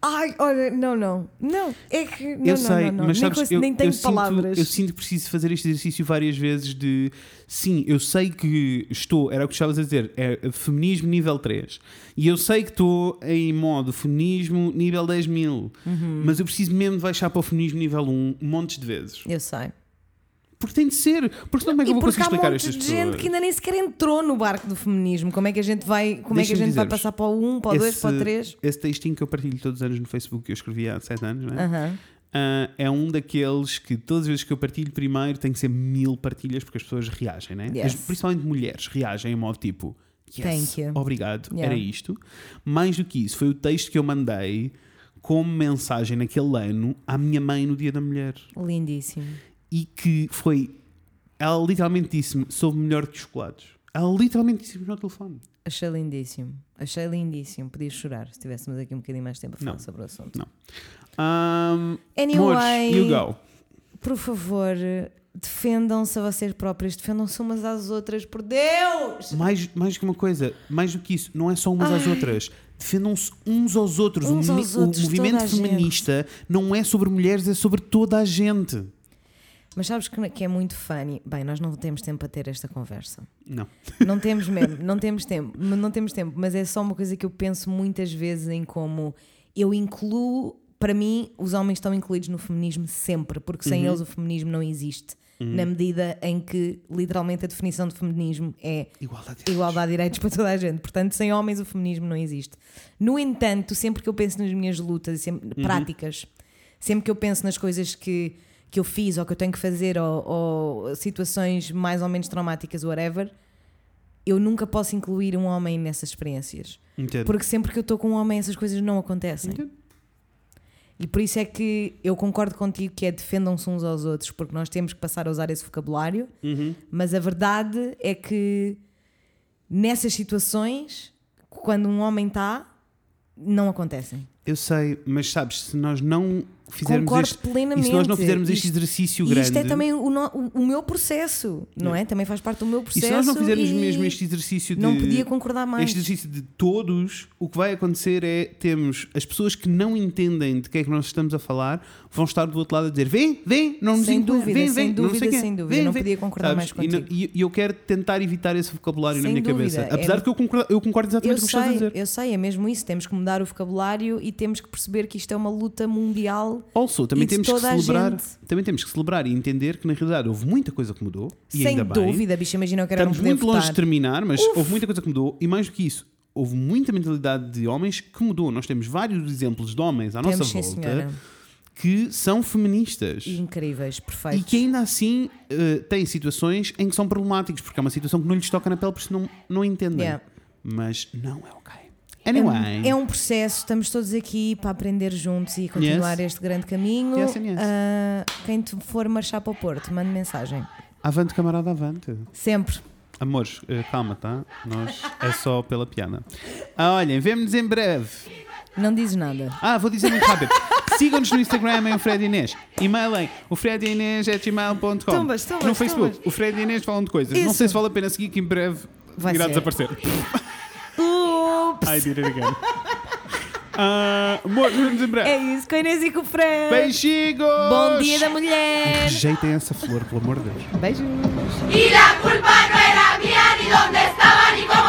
Ai, olha, não, não. Não, é que. Não, eu não, sei, não, não. mas nem, sabes, consigo- eu, nem tenho eu sinto, palavras. eu sinto que preciso fazer este exercício várias vezes de sim, eu sei que estou, era o que estavas a dizer, é feminismo nível 3. E eu sei que estou em modo feminismo nível 10 mil, Uhum. mas eu preciso mesmo de baixar para o feminismo nível 1 montes de vezes. Eu sei. Porque tem de ser, porque senão como é que eu vou conseguir explicar estas pessoas? gente que ainda nem sequer entrou no barco do feminismo. Como é que a gente vai, como é que a gente vai passar para o 1, para o 2, para o 3? Esse textinho que eu partilho todos os anos no Facebook, que eu escrevi há 7 anos, não é? Ah, é um daqueles que todas as vezes que eu partilho primeiro tem que ser mil partilhas porque as pessoas reagem, né? Yes. As- principalmente mulheres reagem em modo tipo yes, Thank you. obrigado, Yeah. era isto. Mais do que isso, foi o texto que eu mandei como mensagem naquele ano à minha mãe no Dia da Mulher Lindíssimo. E que foi ela literalmente disse-me soube melhor que chocolates. Ela literalmente disse-me no telefone. Achei lindíssimo. Achei lindíssimo. Podia chorar se tivéssemos aqui um bocadinho mais tempo a falar Não. sobre o assunto. Não. Um, Anyway, you go. por favor, defendam-se a vocês próprios, defendam-se umas às outras, por Deus! Mais, mais que uma coisa, mais do que isso, não é só umas às outras. defendam-se uns aos outros. Uns o, aos o outros, movimento gente. feminista não é sobre mulheres, é sobre toda a gente. Mas sabes que que é muito funny? Bem, nós não temos tempo para ter esta conversa. Não. Não temos mesmo, não temos tempo, mas não temos tempo, mas é só uma coisa que eu penso muitas vezes em como eu incluo, para mim, os homens estão incluídos no feminismo sempre, porque sem eles o feminismo não existe. Na medida em que, literalmente, a definição de feminismo é Igualdade. igualdade de direitos para toda a gente. Portanto, sem homens o feminismo não existe. No entanto, sempre que eu penso nas minhas lutas e sempre, práticas, sempre que eu penso nas coisas que, que eu fiz ou que eu tenho que fazer ou, ou situações mais ou menos traumáticas, whatever, eu nunca posso incluir um homem nessas experiências. Entendo. Porque sempre que eu estou com um homem essas coisas não acontecem. Entendo. E por isso é que eu concordo contigo que é defendam-se uns aos outros, porque nós temos que passar a usar esse vocabulário, Uhum. mas a verdade é que nessas situações, quando um homem está, não acontecem. Eu sei, mas sabes, se nós não fizermos Concordo este, plenamente. e se nós não fizermos este Isto- exercício E grande, isto é também o, no- o- meu processo, não é? Também faz parte do meu e processo. se nós não fizermos e mesmo este exercício de Não podia concordar mais. este exercício de todos, o que vai acontecer é temos as pessoas que não entendem de que é que nós estamos a falar, vão estar do outro lado a dizer vem, vem, não nos Sem inclui, dúvida, vem, sem vem, não sei dúvida, sem dúvida. vem, Não vem." podia concordar mais E não- contigo. E, e eu quero tentar evitar esse vocabulário na Sem minha dúvida, cabeça. Apesar é- de que eu concordo, eu concordo Eu exatamente com o que estás a dizer. eu sei, é mesmo isso. Temos que mudar o vocabulário e temos que perceber que isto é uma luta mundial. Also, também e temos que celebrar, também temos que celebrar e entender que na realidade houve muita coisa que mudou e Sem ainda bem. dúvida, bicho, imagina que era Estamos muito longe de terminar, mas houve muita coisa que mudou e mais do que isso, houve muita mentalidade de homens que mudou. Nós temos vários exemplos de homens à Temos, nossa volta senhora. que são feministas. E incríveis, E perfeitos. que ainda assim eh, têm situações em que são problemáticos, porque é uma situação que não lhes toca na pele, por isso não, não entendem. Yeah. Mas não é ok. É Anyway. um- É um processo, estamos todos aqui para aprender juntos e continuar Yes. este grande caminho. Yes, yes. Ah, quem te for marchar para o Porto, mande mensagem. Avante, camarada, avante. Sempre. Amores, eh, calma, tá? Nós é só pela piada. Ah, olhem, vemo-nos em breve. Não dizes nada. Ah, vou dizer muito rápido. Sigam-nos no Instagram em o Fred Inês. E-mailem o fredinês.gmail.com. No Facebook, o Fred Inês falam de coisas. Não Isso. sei se vale a pena seguir, que em breve Vai irá ser. desaparecer. Oops. I did it again. Uh, amor, em breve. É isso, coinês e com Fran. Beijigos! Bom dia da mulher! Rejeitem é essa flor, pelo amor de Deus. Beijos! E a culpa não era minha, ni donde estava, ni como...